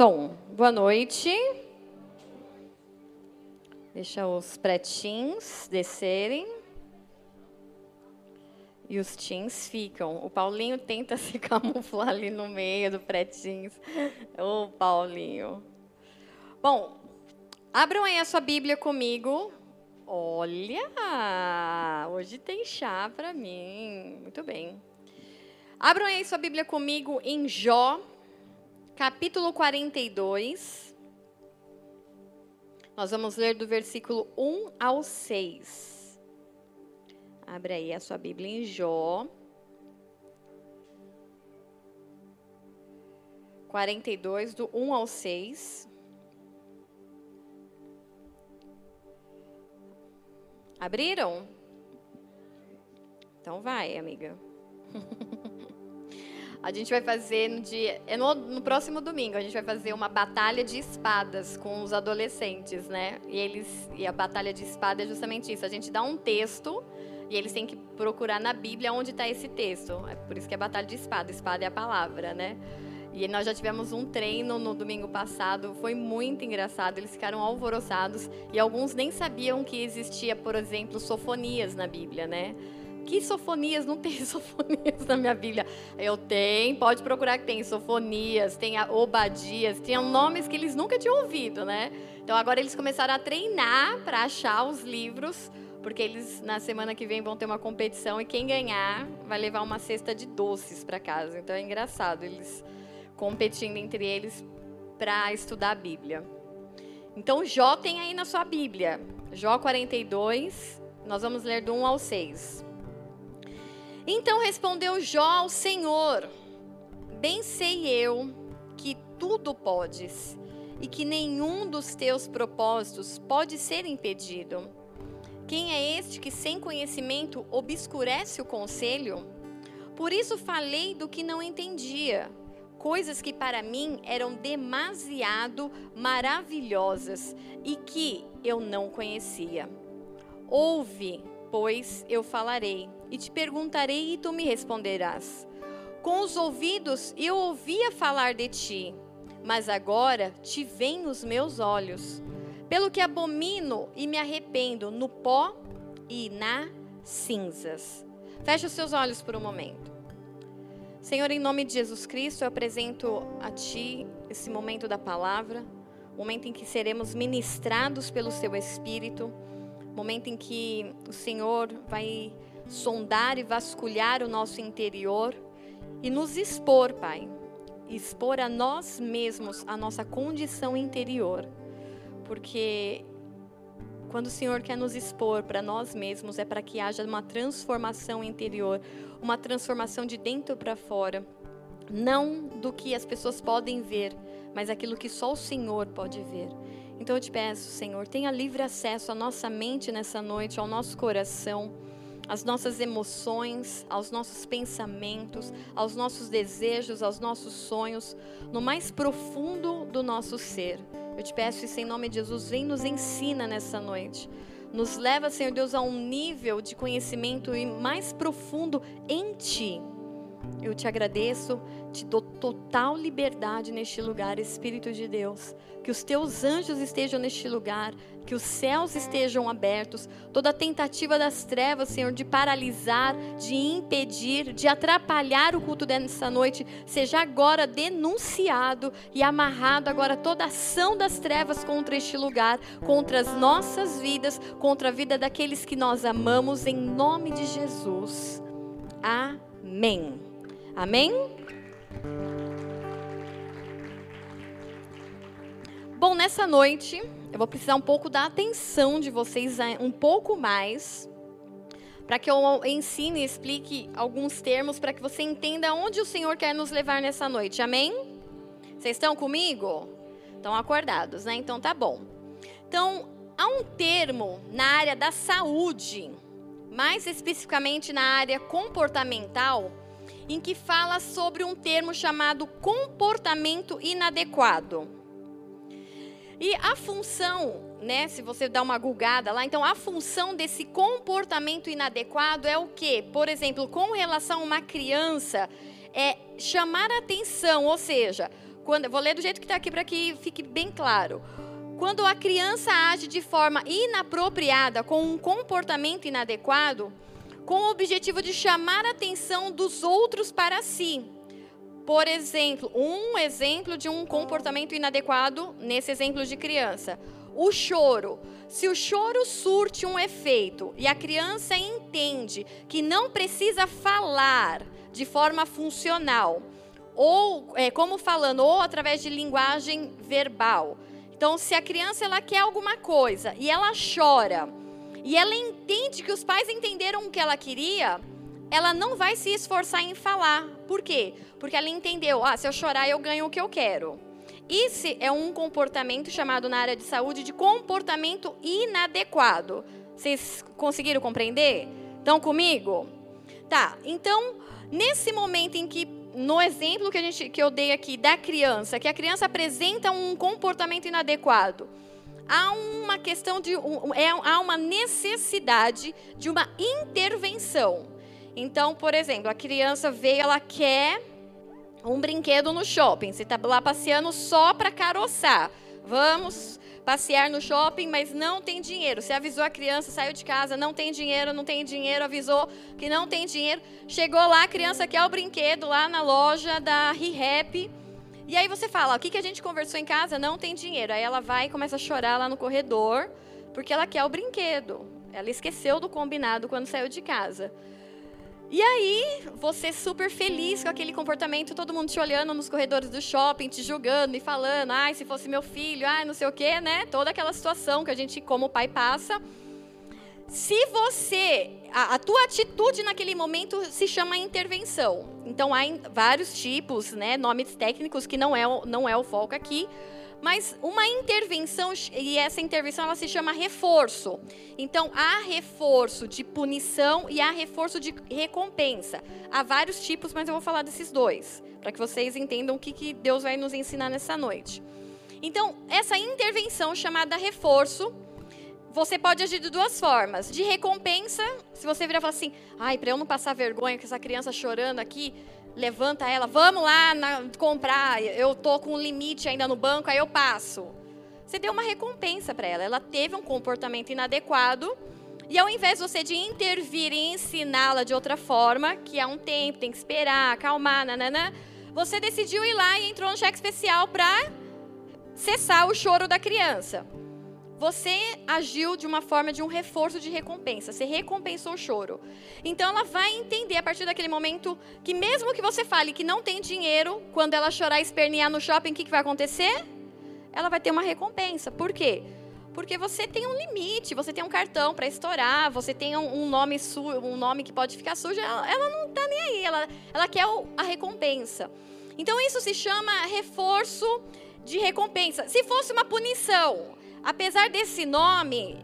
Som. Boa noite. Deixa os pretinhos descerem. E os teens ficam. O Paulinho tenta se camuflar ali no meio do pretinhos. Ô, Paulinho. Bom, abram aí a sua Bíblia comigo. Olha, hoje tem chá para mim. Muito bem. Abram aí sua Bíblia comigo em Jó, capítulo 42. Nós vamos ler do versículo 1 ao 6. Abre aí a sua Bíblia em Jó. 42, do 1 ao 6. Abriram? Então vai, amiga. A gente vai fazer no dia. É no, no, próximo domingo, a gente vai fazer uma batalha de espadas com os adolescentes, né? E eles. E a batalha de espada é justamente isso. A gente dá um texto e eles têm que procurar na Bíblia onde está esse texto. É por isso que é batalha de espada. Espada é a palavra, né? E nós já tivemos um treino no domingo passado, foi muito engraçado, eles ficaram alvoroçados e alguns nem sabiam que existia, por exemplo, sofonias na Bíblia, né? Que sofonias? Não tem sofonias na minha Bíblia. Eu tenho, pode procurar que tem sofonias, tem obadias, tinham nomes que eles nunca tinham ouvido, né? Então agora eles começaram a treinar para achar os livros, porque eles na semana que vem vão ter uma competição e quem ganhar vai levar uma cesta de doces para casa. Então é engraçado eles competindo entre eles para estudar a Bíblia. Então Jó tem aí na sua Bíblia, Jó 42, nós vamos ler do 1 ao 6. Então respondeu Jó ao Senhor: Bem sei eu que tudo podes e que nenhum dos teus propósitos pode ser impedido. Quem é este que sem conhecimento obscurece o conselho? Por isso falei do que não entendia, coisas que para mim eram demasiado maravilhosas e que eu não conhecia. Ouve, pois eu falarei e te perguntarei e tu me responderás. Com os ouvidos eu ouvia falar de ti, mas agora te veem os meus olhos. Pelo que abomino e me arrependo no pó e na cinzas. Feche os seus olhos por um momento. Senhor, em nome de Jesus Cristo, eu apresento a Ti esse momento da palavra, momento em que seremos ministrados pelo Seu Espírito, momento em que o Senhor vai sondar e vasculhar o nosso interior e nos expor, Pai. Expor a nós mesmos a nossa condição interior. Porque quando o Senhor quer nos expor para nós mesmos, é para que haja uma transformação interior, uma transformação de dentro para fora. Não do que as pessoas podem ver, mas aquilo que só o Senhor pode ver. Então eu te peço, Senhor, tenha livre acesso à nossa mente nessa noite, ao nosso coração às nossas emoções, aos nossos pensamentos, aos nossos desejos, aos nossos sonhos, no mais profundo do nosso ser. Eu te peço isso em nome de Jesus, vem nos ensina nessa noite. Nos leva, Senhor Deus, a um nível de conhecimento mais profundo em Ti. Eu te agradeço, te dou total liberdade neste lugar, Espírito de Deus. Que os teus anjos estejam neste lugar, que os céus estejam abertos. Toda tentativa das trevas, Senhor, de paralisar, de impedir, de atrapalhar o culto dessa noite, seja agora denunciado e amarrado agora toda ação das trevas contra este lugar, contra as nossas vidas, contra a vida daqueles que nós amamos, em nome de Jesus. Amém. Amém? Bom, nessa noite, eu vou precisar um pouco da atenção de vocês um pouco mais, para que eu ensine e explique alguns termos para que você entenda onde o Senhor quer nos levar nessa noite. Amém? Vocês estão comigo? Estão acordados, né? Então tá bom. Então, há um termo na área da saúde, mais especificamente na área comportamental, em que fala sobre um termo chamado comportamento inadequado. E a função, né, se você dá uma gulgada lá, então a função desse comportamento inadequado é o quê? Por exemplo, com relação a uma criança, é chamar atenção, ou seja, Quando, vou ler do jeito que está aqui para que fique bem claro. Quando a criança age de forma inapropriada, com um comportamento inadequado, com o objetivo de chamar a atenção dos outros para si. Por exemplo, um exemplo de um comportamento inadequado nesse exemplo de criança. O choro. Se o choro surte um efeito e a criança entende que não precisa falar de forma funcional, ou é, como falando, ou através de linguagem verbal. Então, se a criança ela quer alguma coisa e ela chora, e ela entende que os pais entenderam o que ela queria, ela não vai se esforçar em falar. Por quê? Porque ela entendeu, ah, se eu chorar eu ganho o que eu quero. Esse é um comportamento chamado na área de saúde de comportamento inadequado. Vocês conseguiram compreender? Estão comigo? Tá. Então, nesse momento em que no exemplo que, a gente, que eu dei aqui da criança, que a criança apresenta um comportamento inadequado, há uma questão de é, há uma necessidade de uma intervenção. Então, por exemplo, a criança veio, ela quer um brinquedo no shopping. Você está lá passeando só para caroçar. Vamos passear no shopping, mas não tem dinheiro. Você avisou a criança, saiu de casa, não tem dinheiro, não tem dinheiro, avisou que não tem dinheiro. Chegou lá, a criança quer o brinquedo lá na loja da ReHap. E aí você fala, o que, que a gente conversou em casa? Não tem dinheiro. Aí ela vai e começa a chorar lá no corredor, porque ela quer o brinquedo. Ela esqueceu do combinado quando saiu de casa. E aí, você super feliz com aquele comportamento, todo mundo te olhando nos corredores do shopping, te julgando e falando, ai, se fosse meu filho, ai, não sei o quê, né? Toda aquela situação que a gente, como pai, passa. Se você, a, a tua atitude naquele momento se chama intervenção. Então, há vários tipos, né, nomes técnicos que não é, não é o foco aqui, mas uma intervenção, e essa intervenção ela se chama reforço. Então, há reforço de punição e há reforço de recompensa. Há vários tipos, mas eu vou falar desses dois, para que vocês entendam o que, que Deus vai nos ensinar nessa noite. Então, essa intervenção chamada reforço, você pode agir de duas formas. De recompensa, se você virar e falar assim, ai, para eu não passar vergonha com essa criança chorando aqui, levanta ela, vamos lá na, comprar, eu tô com um limite ainda no banco, aí eu passo. Você deu uma recompensa para ela. Ela teve um comportamento inadequado. E ao invés de você de intervir e ensiná-la de outra forma, que há um tempo, tem que esperar, acalmar, nanana, você decidiu ir lá e entrou no cheque especial para cessar o choro da criança você agiu de uma forma de um reforço de recompensa. Você recompensou o choro. Então ela vai entender a partir daquele momento que mesmo que você fale que não tem dinheiro, quando ela chorar e espernear no shopping, o que, que vai acontecer? Ela vai ter uma recompensa. Por quê? Porque você tem um limite, você tem um cartão para estourar, você tem um, nome su, um nome que pode ficar sujo, ela, ela não está nem aí, ela, ela quer a recompensa. Então isso se chama reforço de recompensa. Se fosse uma punição, Apesar desse nome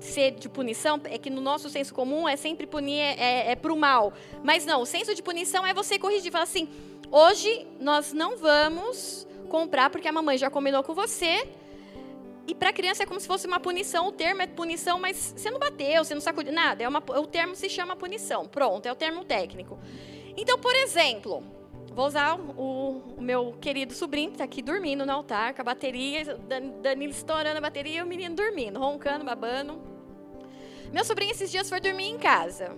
ser de punição, é que no nosso senso comum é sempre punir é, é, é para o mal. Mas não, o senso de punição é você corrigir, falar assim: hoje nós não vamos comprar porque a mamãe já combinou com você. E para criança é como se fosse uma punição. O termo é punição, mas você não bateu, você não sacudiu nada. É uma, o termo se chama punição. Pronto, é o termo técnico. Então, por exemplo, Vou usar o, o meu querido sobrinho, que está aqui dormindo no altar, com a bateria, Danilo estourando a bateria e o menino dormindo, roncando, babando. Meu sobrinho esses dias foi dormir em casa.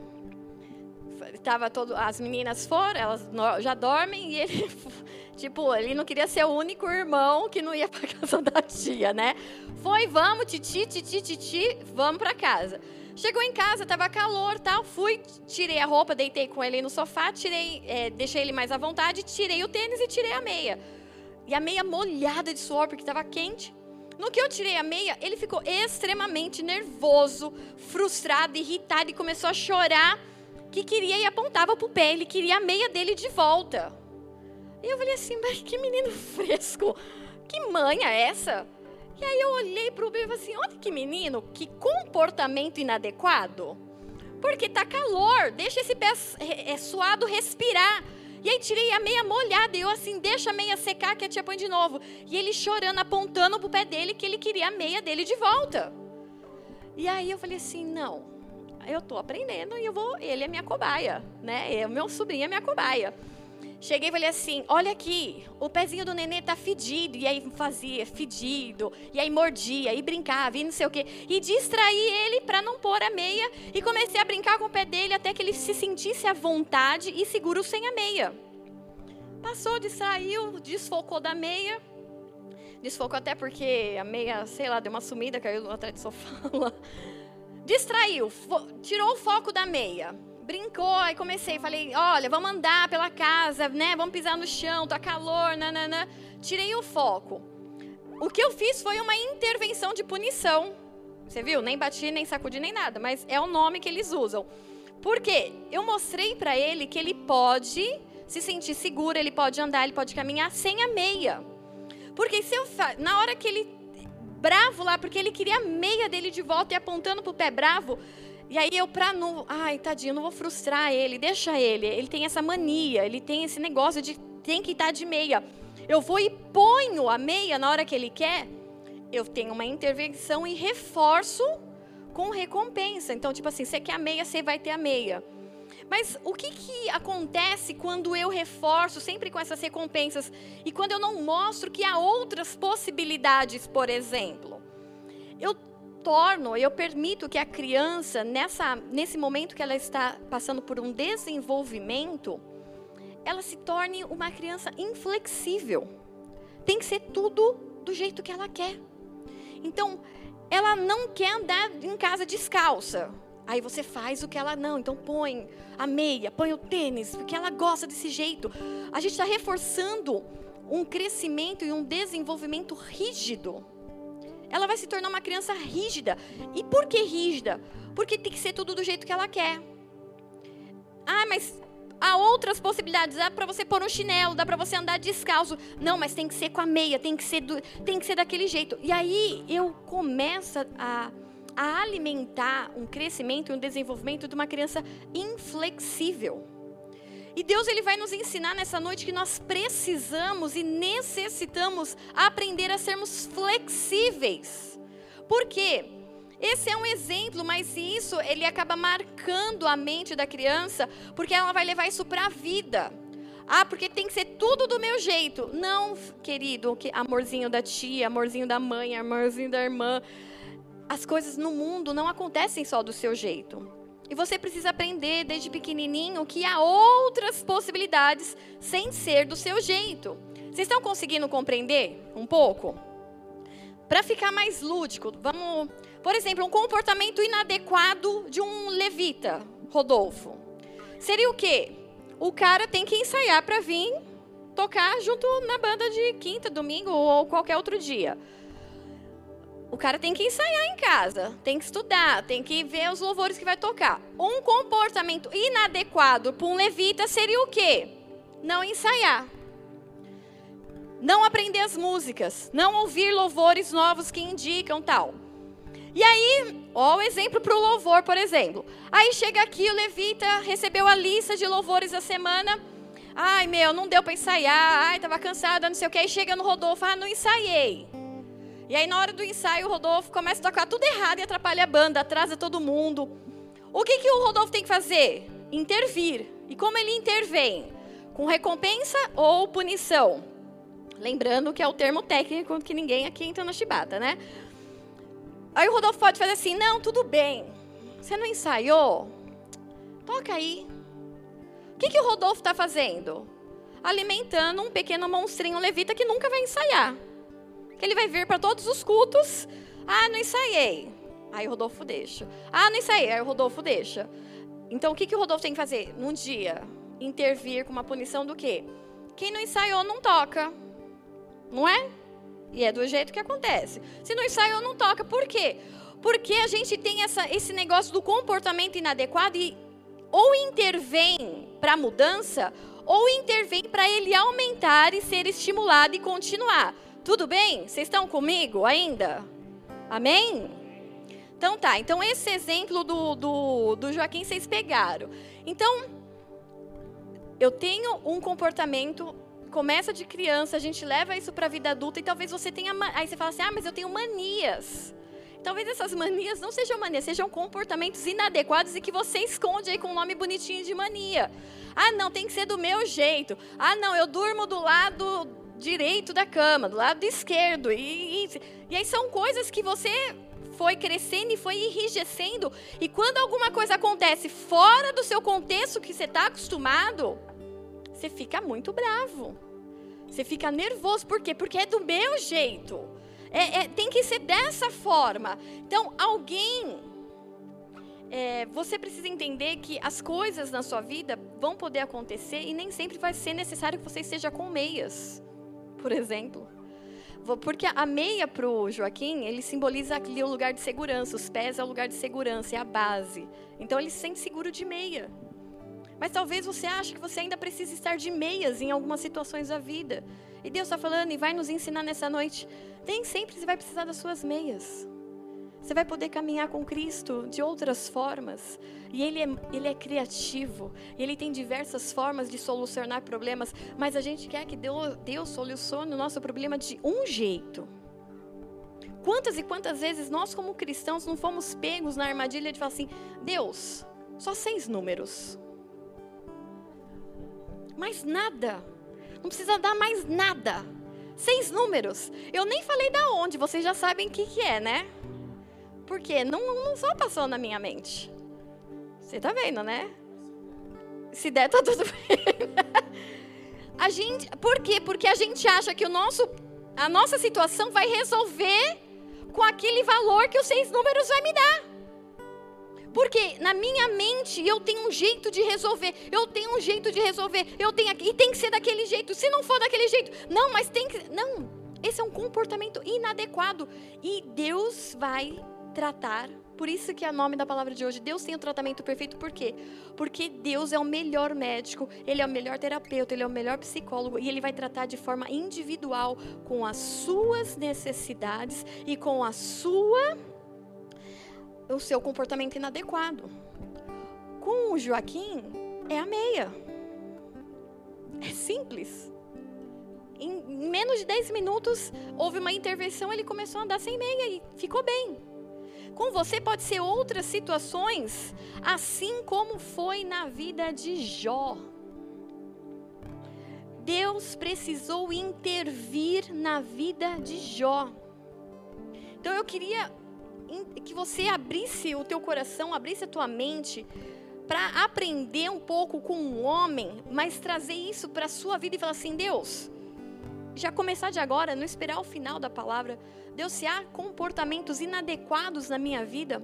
Tava todo, as meninas foram, elas já dormem e ele, tipo, ele não queria ser o único irmão que não ia para casa da tia, né? Foi, vamos, titi, titi, titi, vamos para casa. Chegou em casa, tava calor, tal. Fui, tirei a roupa, deitei com ele no sofá, tirei, é, deixei ele mais à vontade, tirei o tênis e tirei a meia. E a meia molhada de suor porque estava quente. No que eu tirei a meia, ele ficou extremamente nervoso, frustrado, irritado e começou a chorar que queria e apontava pro pé, ele queria a meia dele de volta. E eu falei assim, mas que menino fresco, que manha é essa? E aí eu olhei para o bebê e falei assim: olha que menino, que comportamento inadequado. Porque tá calor, deixa esse pé é, suado respirar. E aí tirei a meia molhada e eu assim, deixa a meia secar que a tia põe de novo. E ele chorando, apontando pro pé dele que ele queria a meia dele de volta. E aí eu falei assim, não, eu tô aprendendo e eu vou, ele é minha cobaia, né? É, o meu sobrinho é minha cobaia. Cheguei e falei assim: olha aqui, o pezinho do nenê tá fedido. E aí fazia, fedido. E aí mordia, e brincava, e não sei o quê. E distraí ele para não pôr a meia. E comecei a brincar com o pé dele até que ele se sentisse à vontade e seguro sem a meia. Passou, distraiu, desfocou da meia. Desfocou até porque a meia, sei lá, deu uma sumida, caiu atrás do sofá. Distraiu, tirou o foco da meia brincou, aí comecei, falei, olha, vamos andar pela casa, né? Vamos pisar no chão, tá calor, nananã. Tirei o foco. O que eu fiz foi uma intervenção de punição. Você viu? Nem bati, nem sacudi, nem nada, mas é o nome que eles usam. Por quê? Eu mostrei para ele que ele pode se sentir seguro, ele pode andar, ele pode caminhar sem a meia. Porque se eu fa... na hora que ele bravo lá, porque ele queria a meia dele de volta e apontando pro pé bravo, e aí eu, pra não. Ai, tadinho, não vou frustrar ele, deixa ele. Ele tem essa mania, ele tem esse negócio de tem que estar de meia. Eu vou e ponho a meia na hora que ele quer. Eu tenho uma intervenção e reforço com recompensa. Então, tipo assim, você quer a meia, você vai ter a meia. Mas o que, que acontece quando eu reforço sempre com essas recompensas e quando eu não mostro que há outras possibilidades, por exemplo? Eu torno, eu permito que a criança, nessa, nesse momento que ela está passando por um desenvolvimento, ela se torne uma criança inflexível. Tem que ser tudo do jeito que ela quer. Então, ela não quer andar em casa descalça. Aí você faz o que ela não. Então põe a meia, põe o tênis, porque ela gosta desse jeito. A gente está reforçando um crescimento e um desenvolvimento rígido ela vai se tornar uma criança rígida. E por que rígida? Porque tem que ser tudo do jeito que ela quer. Ah, mas há outras possibilidades. Dá para você pôr um chinelo, dá para você andar descalço. Não, mas tem que ser com a meia, tem que ser, do, tem que ser daquele jeito. E aí eu começo a, a alimentar um crescimento e um desenvolvimento de uma criança inflexível. E Deus ele vai nos ensinar nessa noite que nós precisamos e necessitamos aprender a sermos flexíveis. Por quê? Esse é um exemplo, mas isso ele acaba marcando a mente da criança, porque ela vai levar isso para a vida. Ah, porque tem que ser tudo do meu jeito. Não, querido, que amorzinho da tia, amorzinho da mãe, amorzinho da irmã. As coisas no mundo não acontecem só do seu jeito. E você precisa aprender desde pequenininho que há outras possibilidades sem ser do seu jeito. Vocês estão conseguindo compreender um pouco? Para ficar mais lúdico, vamos, por exemplo, um comportamento inadequado de um levita, Rodolfo. Seria o quê? O cara tem que ensaiar para vir tocar junto na banda de quinta, domingo ou qualquer outro dia. O cara tem que ensaiar em casa, tem que estudar, tem que ver os louvores que vai tocar. Um comportamento inadequado para um levita seria o quê? Não ensaiar. Não aprender as músicas, não ouvir louvores novos que indicam tal. E aí, ó o exemplo para o louvor, por exemplo. Aí chega aqui o levita, recebeu a lista de louvores da semana. Ai, meu, não deu para ensaiar. Ai, estava cansada, não sei o que. Aí chega no Rodolfo, ah, não ensaiei. E aí, na hora do ensaio, o Rodolfo começa a tocar tudo errado e atrapalha a banda, atrasa todo mundo. O que, que o Rodolfo tem que fazer? Intervir. E como ele intervém? Com recompensa ou punição? Lembrando que é o termo técnico que ninguém aqui entra na chibata, né? Aí o Rodolfo pode fazer assim: não, tudo bem. Você não ensaiou? Toca aí. O que, que o Rodolfo está fazendo? Alimentando um pequeno monstrinho levita que nunca vai ensaiar que ele vai vir para todos os cultos. Ah, não ensaiei. Aí o Rodolfo deixa. Ah, não ensaiei. Aí o Rodolfo deixa. Então, o que, que o Rodolfo tem que fazer? Num dia, intervir com uma punição do quê? Quem não ensaiou, não toca. Não é? E é do jeito que acontece. Se não ensaiou, não toca. Por quê? Porque a gente tem essa, esse negócio do comportamento inadequado e ou intervém para mudança, ou intervém para ele aumentar e ser estimulado e continuar. Tudo bem? Vocês estão comigo ainda? Amém? Então tá, então esse exemplo do, do, do Joaquim vocês pegaram. Então, eu tenho um comportamento, começa de criança, a gente leva isso para a vida adulta e talvez você tenha. Aí você fala assim: ah, mas eu tenho manias. Talvez essas manias não sejam manias, sejam comportamentos inadequados e que você esconde aí com um nome bonitinho de mania. Ah, não, tem que ser do meu jeito. Ah, não, eu durmo do lado direito da cama, do lado esquerdo. E, e, e aí são coisas que você foi crescendo e foi enrijecendo. E quando alguma coisa acontece fora do seu contexto que você está acostumado, você fica muito bravo. Você fica nervoso. Por quê? Porque é do meu jeito. É, é, tem que ser dessa forma. Então, alguém. É, você precisa entender que as coisas na sua vida vão poder acontecer e nem sempre vai ser necessário que você esteja com meias, por exemplo. Porque a meia para o Joaquim, ele simboliza ali o lugar de segurança. Os pés é o lugar de segurança, é a base. Então ele se sente seguro de meia. Mas talvez você ache que você ainda precisa estar de meias em algumas situações da vida. E Deus está falando e vai nos ensinar nessa noite. Nem sempre você vai precisar das suas meias. Você vai poder caminhar com Cristo de outras formas. E Ele é, ele é criativo. Ele tem diversas formas de solucionar problemas. Mas a gente quer que Deus, Deus solucione o nosso problema de um jeito. Quantas e quantas vezes nós, como cristãos, não fomos pegos na armadilha de falar assim: Deus, só seis números. Mais nada. Não precisa dar mais nada. Seis números. Eu nem falei da onde, vocês já sabem o que, que é, né? Porque não, não só passou na minha mente. Você tá vendo, né? Se der, tá tudo bem. a gente, por quê? Porque a gente acha que o nosso, a nossa situação vai resolver com aquele valor que os seis números vai me dar. Porque na minha mente eu tenho um jeito de resolver, eu tenho um jeito de resolver, eu tenho e tem que ser daquele jeito. Se não for daquele jeito, não, mas tem que não. Esse é um comportamento inadequado e Deus vai tratar. Por isso que é o nome da palavra de hoje. Deus tem o tratamento perfeito. Por quê? Porque Deus é o melhor médico, Ele é o melhor terapeuta, Ele é o melhor psicólogo e Ele vai tratar de forma individual com as suas necessidades e com a sua o seu comportamento inadequado. Com o Joaquim é a meia. É simples. Em menos de 10 minutos houve uma intervenção, ele começou a andar sem meia e ficou bem. Com você pode ser outras situações, assim como foi na vida de Jó. Deus precisou intervir na vida de Jó. Então eu queria que você abrisse o teu coração, abrisse a tua mente para aprender um pouco com um homem, mas trazer isso para a sua vida e falar assim: Deus, já começar de agora, não esperar o final da palavra. Deus, se há comportamentos inadequados na minha vida,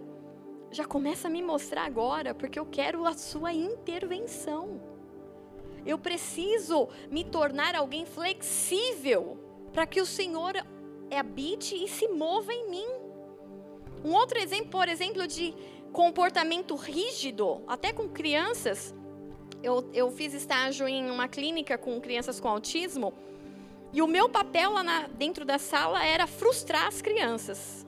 já começa a me mostrar agora, porque eu quero a sua intervenção. Eu preciso me tornar alguém flexível para que o Senhor habite e se mova em mim. Um outro exemplo, por exemplo, de comportamento rígido, até com crianças. Eu, eu fiz estágio em uma clínica com crianças com autismo. E o meu papel lá na, dentro da sala era frustrar as crianças.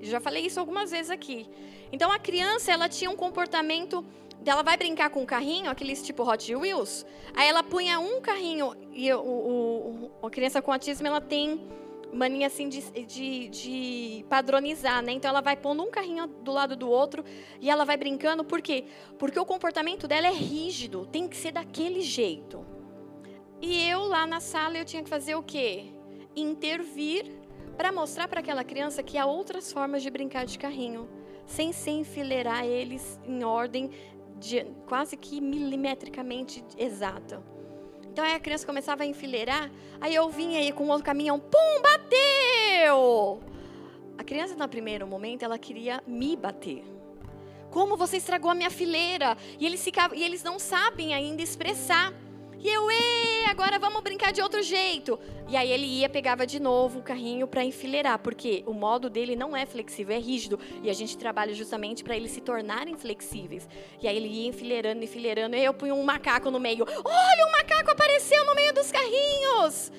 Já falei isso algumas vezes aqui. Então a criança, ela tinha um comportamento, ela vai brincar com um carrinho, aqueles tipo Hot Wheels. Aí ela punha um carrinho e o, o, a criança com autismo ela tem mania assim de, de, de, padronizar, né? Então ela vai pondo um carrinho do lado do outro e ela vai brincando, por quê? Porque o comportamento dela é rígido, tem que ser daquele jeito. E eu lá na sala eu tinha que fazer o quê? Intervir para mostrar para aquela criança que há outras formas de brincar de carrinho, sem se enfileirar eles em ordem de, quase que milimetricamente exata. Então aí a criança começava a enfileirar, aí eu vinha aí com outro caminhão, pum, bateu! A criança, no primeiro momento, ela queria me bater. Como você estragou a minha fileira? E eles, ficavam, e eles não sabem ainda expressar. E eu, e agora vamos brincar de outro jeito. E aí ele ia, pegava de novo o carrinho para enfileirar, porque o modo dele não é flexível, é rígido. E a gente trabalha justamente para eles se tornarem flexíveis. E aí ele ia enfileirando, enfileirando, e eu punho um macaco no meio. Olha, um macaco apareceu no meio dos carrinhos!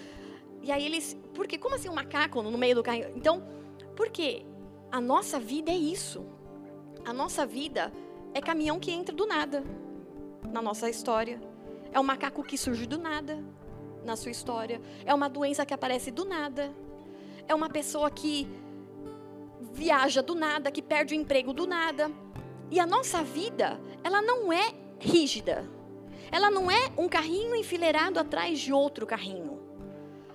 E aí eles, porque como assim um macaco no meio do carrinho? Então, porque a nossa vida é isso. A nossa vida é caminhão que entra do nada na nossa história. É um macaco que surge do nada na sua história. É uma doença que aparece do nada. É uma pessoa que viaja do nada, que perde o emprego do nada. E a nossa vida, ela não é rígida. Ela não é um carrinho enfileirado atrás de outro carrinho.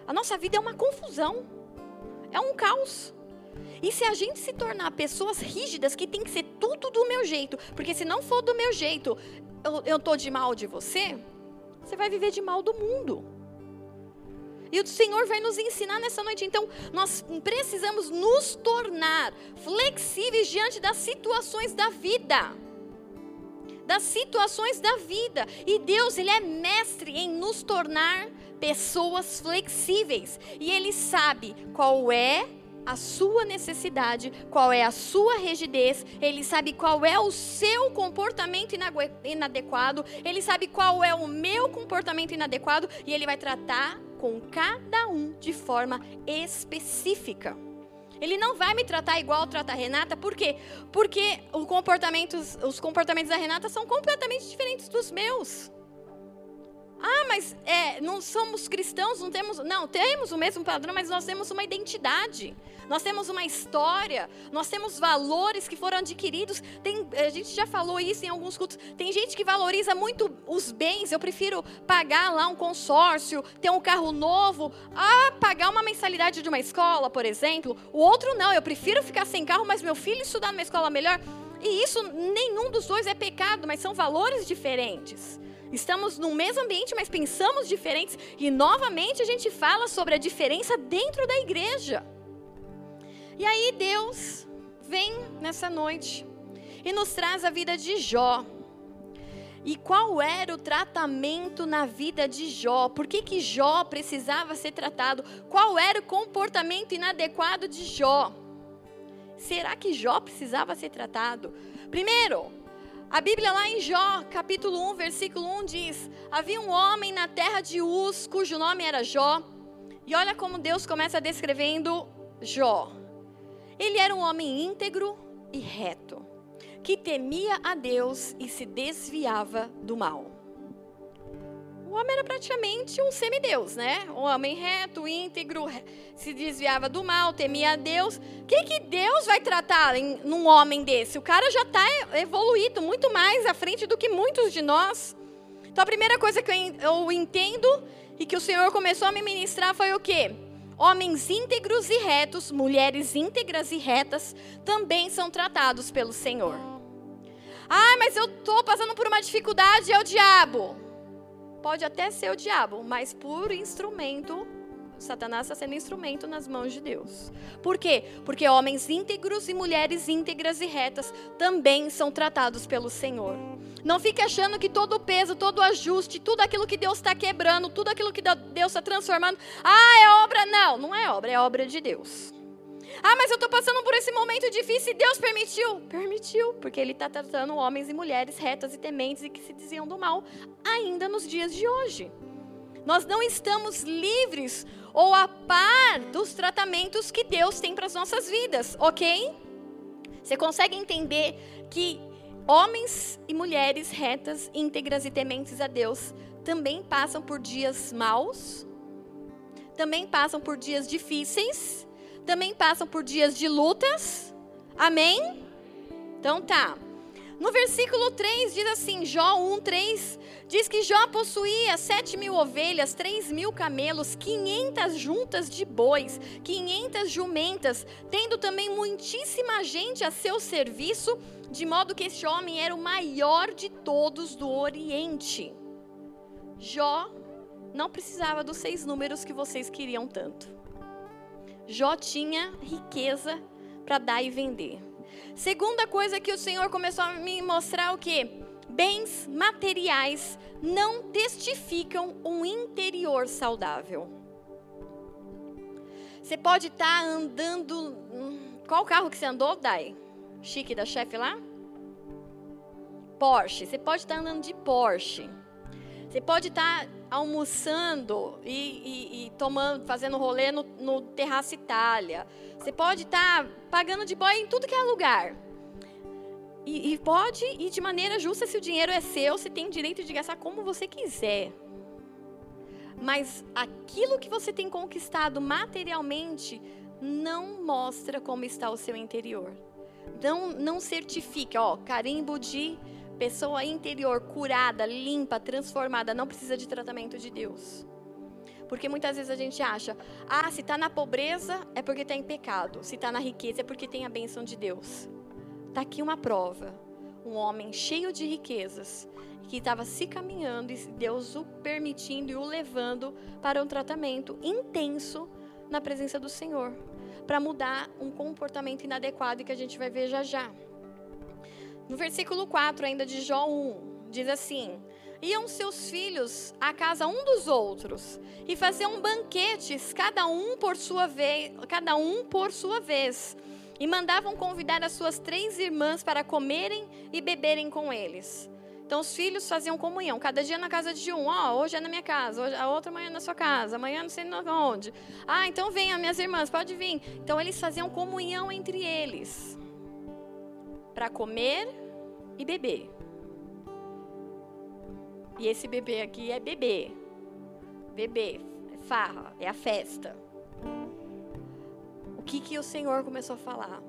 A nossa vida é uma confusão. É um caos. E se a gente se tornar pessoas rígidas, que tem que ser tudo do meu jeito, porque se não for do meu jeito, eu, eu tô de mal de você, você vai viver de mal do mundo. E o Senhor vai nos ensinar nessa noite. Então, nós precisamos nos tornar flexíveis diante das situações da vida. Das situações da vida. E Deus, Ele é mestre em nos tornar pessoas flexíveis. E Ele sabe qual é a sua necessidade, qual é a sua rigidez, ele sabe qual é o seu comportamento inadequado, ele sabe qual é o meu comportamento inadequado e ele vai tratar com cada um de forma específica. Ele não vai me tratar igual trata a Renata, por quê? Porque os comportamentos da Renata são completamente diferentes dos meus. Ah, mas é, não somos cristãos, não temos. Não, temos o mesmo padrão, mas nós temos uma identidade. Nós temos uma história, nós temos valores que foram adquiridos. Tem, a gente já falou isso em alguns cultos. Tem gente que valoriza muito os bens. Eu prefiro pagar lá um consórcio, ter um carro novo, a pagar uma mensalidade de uma escola, por exemplo. O outro não, eu prefiro ficar sem carro, mas meu filho estudar numa escola melhor. E isso, nenhum dos dois é pecado, mas são valores diferentes. Estamos no mesmo ambiente, mas pensamos diferentes. E novamente a gente fala sobre a diferença dentro da igreja. E aí Deus vem nessa noite e nos traz a vida de Jó. E qual era o tratamento na vida de Jó? Por que, que Jó precisava ser tratado? Qual era o comportamento inadequado de Jó? Será que Jó precisava ser tratado? Primeiro, a Bíblia lá em Jó, capítulo 1, versículo 1 diz: Havia um homem na terra de Uz, cujo nome era Jó. E olha como Deus começa descrevendo Jó. Ele era um homem íntegro e reto, que temia a Deus e se desviava do mal o homem era praticamente um semideus, né? Um homem reto, íntegro, se desviava do mal, temia a Deus. O que, que Deus vai tratar em, num homem desse? O cara já está evoluído muito mais à frente do que muitos de nós. Então a primeira coisa que eu, entendo e que o Senhor começou a me ministrar foi o quê? Homens íntegros e retos, mulheres íntegras e retas também são tratados pelo Senhor. Ah, mas eu estou passando por uma dificuldade, é o diabo pode até ser o diabo, mas por instrumento, Satanás está sendo instrumento nas mãos de Deus. Por quê? Porque homens íntegros e mulheres íntegras e retas também são tratados pelo Senhor. Não fique achando que todo o peso, todo o ajuste, tudo aquilo que Deus está quebrando, tudo aquilo que Deus está transformando, ah, é obra. Não, não é obra, é obra de Deus. Ah, mas eu estou passando por esse momento difícil e Deus permitiu. Permitiu, porque Ele está tratando homens e mulheres retas e tementes e que se diziam do mal ainda nos dias de hoje. Nós não estamos livres ou a par dos tratamentos que Deus tem para as nossas vidas, ok? Você consegue entender que homens e mulheres retas, íntegras e tementes a Deus também passam por dias maus, também passam por dias difíceis também passam por dias de lutas. Amém? Então tá. No versículo 3 diz assim, Jó 1, 3, diz que Jó possuía 7 mil ovelhas, 3 mil camelos, 500 juntas de bois, 500 jumentas, tendo também muitíssima gente a seu serviço, de modo que este homem era o maior de todos do Oriente. Jó não precisava dos seis números que vocês queriam tanto. Jó tinha riqueza para dar e vender. Segunda coisa que o Senhor começou a me mostrar o que? Bens materiais não testificam um interior saudável. Você pode estar tá andando. Hum, qual carro que você andou, Dai? Chique da chefe lá? Porsche. Você pode estar tá andando de Porsche. Você pode estar tá almoçando e, e, e, tomando, fazendo rolê no, no Terraço Itália. Você pode estar tá pagando de boy em tudo que é lugar. E, e pode ir de maneira justa se o dinheiro é seu, você tem direito de gastar como você quiser. Mas aquilo que você tem conquistado materialmente não mostra como está o seu interior. Não, não certifica, ó, carimbo de pessoa interior curada, limpa, transformada, não precisa de tratamento de Deus. Porque muitas vezes a gente acha, ah, se está na pobreza é porque está em pecado, se está na riqueza é porque tem a bênção de Deus. Está aqui uma prova. Um homem cheio de riquezas, que estava se caminhando e Deus o permitindo e o levando para um tratamento intenso na presença do Senhor, para mudar um comportamento inadequado que a gente vai ver já já. No versículo 4 ainda de Jó 1, diz assim: Iam seus filhos à casa um dos outros e faziam banquetes, cada um por sua vez, cada um por sua vez, e mandavam convidar as suas três irmãs para comerem e beberem com eles. Então os filhos faziam comunhão, cada dia na casa de um. Ó, oh, hoje é na minha casa, hoje, a outra manhã na sua casa, amanhã não sei onde. Ah, então venha, minhas irmãs, pode vir. Então eles faziam comunhão entre eles para comer e beber. E esse bebê aqui é bebê. Bebê, é farra, é a festa. O que que o Senhor começou a falar?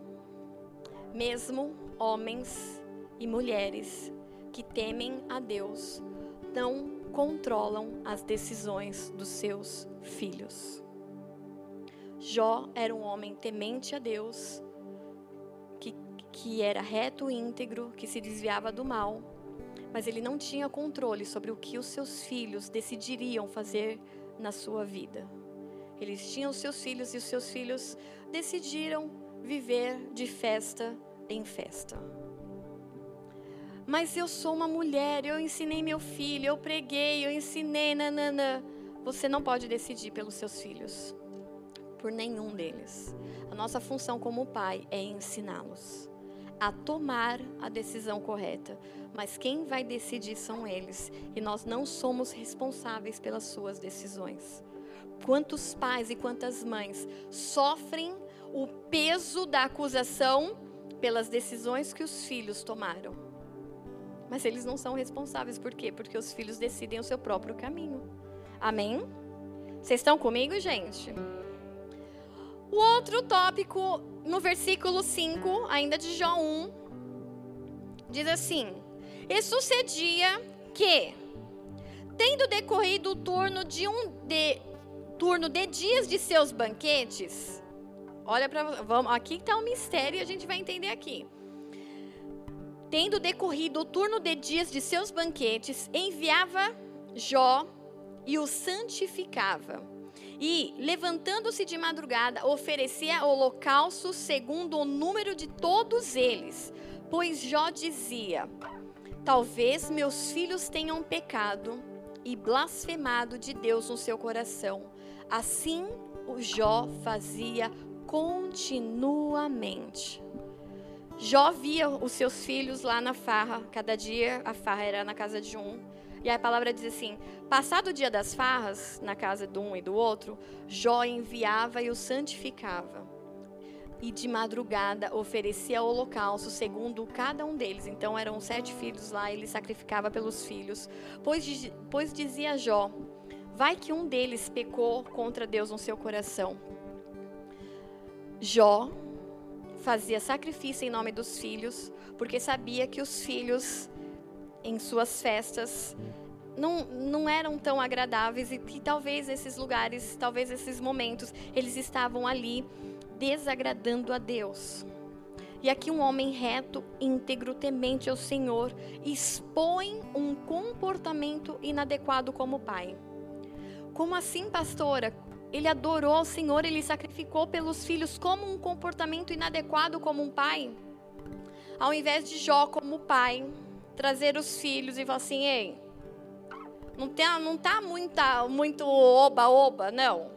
Mesmo homens e mulheres que temem a Deus não controlam as decisões dos seus filhos. Jó era um homem temente a Deus, que, era reto e íntegro, que se desviava do mal, mas ele não tinha controle sobre o que os seus filhos decidiriam fazer na sua vida. Eles tinham os seus filhos e os seus filhos decidiram viver de festa em festa. Mas eu sou uma mulher, eu ensinei meu filho, eu preguei, eu ensinei, nanana. Você não pode decidir pelos seus filhos, por nenhum deles. A nossa função como pai é ensiná-los a tomar a decisão correta, mas quem vai decidir são eles, e nós não somos responsáveis pelas suas decisões. Quantos pais e quantas mães sofrem o peso da acusação pelas decisões que os filhos tomaram? Mas eles não são responsáveis. Por quê? Porque os filhos decidem o seu próprio caminho. Amém? Vocês estão comigo, gente? O outro tópico, no versículo 5, ainda de Jó 1, diz assim: E sucedia que, tendo decorrido o turno de um de, turno de dias de seus banquetes, olha para vamos, aqui está um mistério e a gente vai entender aqui. Tendo decorrido o turno de dias de seus banquetes, enviava Jó e o santificava. E, levantando-se de madrugada, oferecia holocausto segundo o número de todos eles. Pois Jó dizia: Talvez meus filhos tenham pecado e blasfemado de Deus no seu coração. Assim o Jó fazia continuamente. Jó via os seus filhos lá na farra, cada dia a farra era na casa de um. E a palavra diz assim: passado o dia das farras, na casa de um e do outro, Jó enviava e o santificava. E de madrugada oferecia holocausto segundo cada um deles. Então eram sete filhos lá, ele sacrificava pelos filhos. Pois, pois dizia Jó: Vai que um deles pecou contra Deus no seu coração. Jó fazia sacrifício em nome dos filhos, porque sabia que os filhos, em suas festas, não, não eram tão agradáveis e que talvez esses lugares, talvez esses momentos, eles estavam ali desagradando a Deus. E aqui um homem reto, íntegro, temente ao Senhor, expõe um comportamento inadequado como pai. Como assim, pastora? Ele adorou ao Senhor, ele sacrificou pelos filhos como um comportamento inadequado como um pai. Ao invés de Jó como pai, trazer os filhos e falar assim, ei, não, tem, não tá muita, muito oba-oba, não.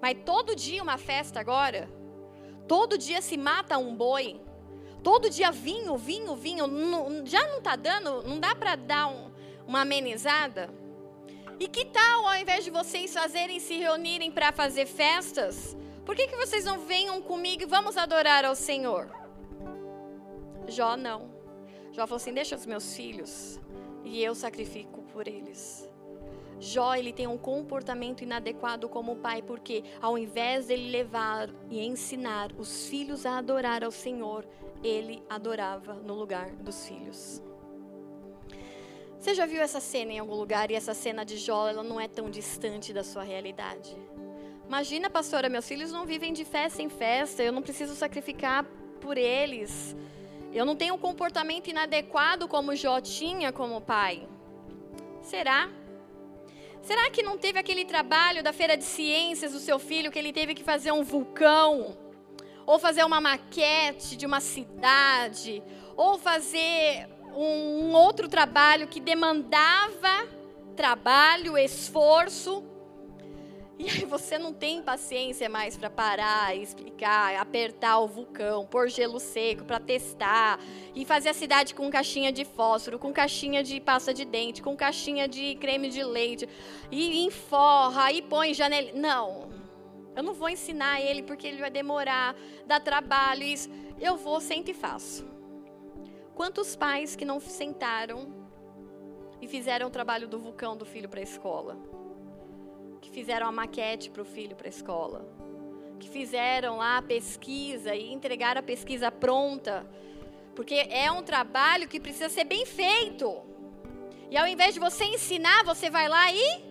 Mas todo dia uma festa agora? Todo dia se mata um boi? Todo dia vinho, vinho, vinho? Não, já não tá dando? Não dá para dar um, uma amenizada? E que tal, ao invés de vocês fazerem, se reunirem para fazer festas, por que, que vocês não venham comigo e vamos adorar ao Senhor? Jó não. Jó falou assim: deixa os meus filhos e eu sacrifico por eles. Jó ele tem um comportamento inadequado como pai, porque ao invés dele levar e ensinar os filhos a adorar ao Senhor, ele adorava no lugar dos filhos. Você já viu essa cena em algum lugar e essa cena de Jó, ela não é tão distante da sua realidade? Imagina, pastora, meus filhos não vivem de festa em festa, eu não preciso sacrificar por eles. Eu não tenho um comportamento inadequado como Jó tinha como pai. Será? Será que não teve aquele trabalho da feira de ciências do seu filho que ele teve que fazer um vulcão? Ou fazer uma maquete de uma cidade? Ou fazer um, um outro trabalho que demandava trabalho, esforço? E aí você não tem paciência mais para parar explicar, apertar o vulcão, pôr gelo seco para testar e fazer a cidade com caixinha de fósforo, com caixinha de pasta de dente, com caixinha de creme de leite e enforra e põe janela. Não. Eu não vou ensinar ele porque ele vai demorar, dá trabalho isso. Eu vou sento e faço. Quantos pais que não sentaram e fizeram o trabalho do vulcão do filho para a escola? Que fizeram a maquete para o filho para a escola, que fizeram lá a pesquisa e entregaram a pesquisa pronta, porque é um trabalho que precisa ser bem feito. E ao invés de você ensinar, você vai lá e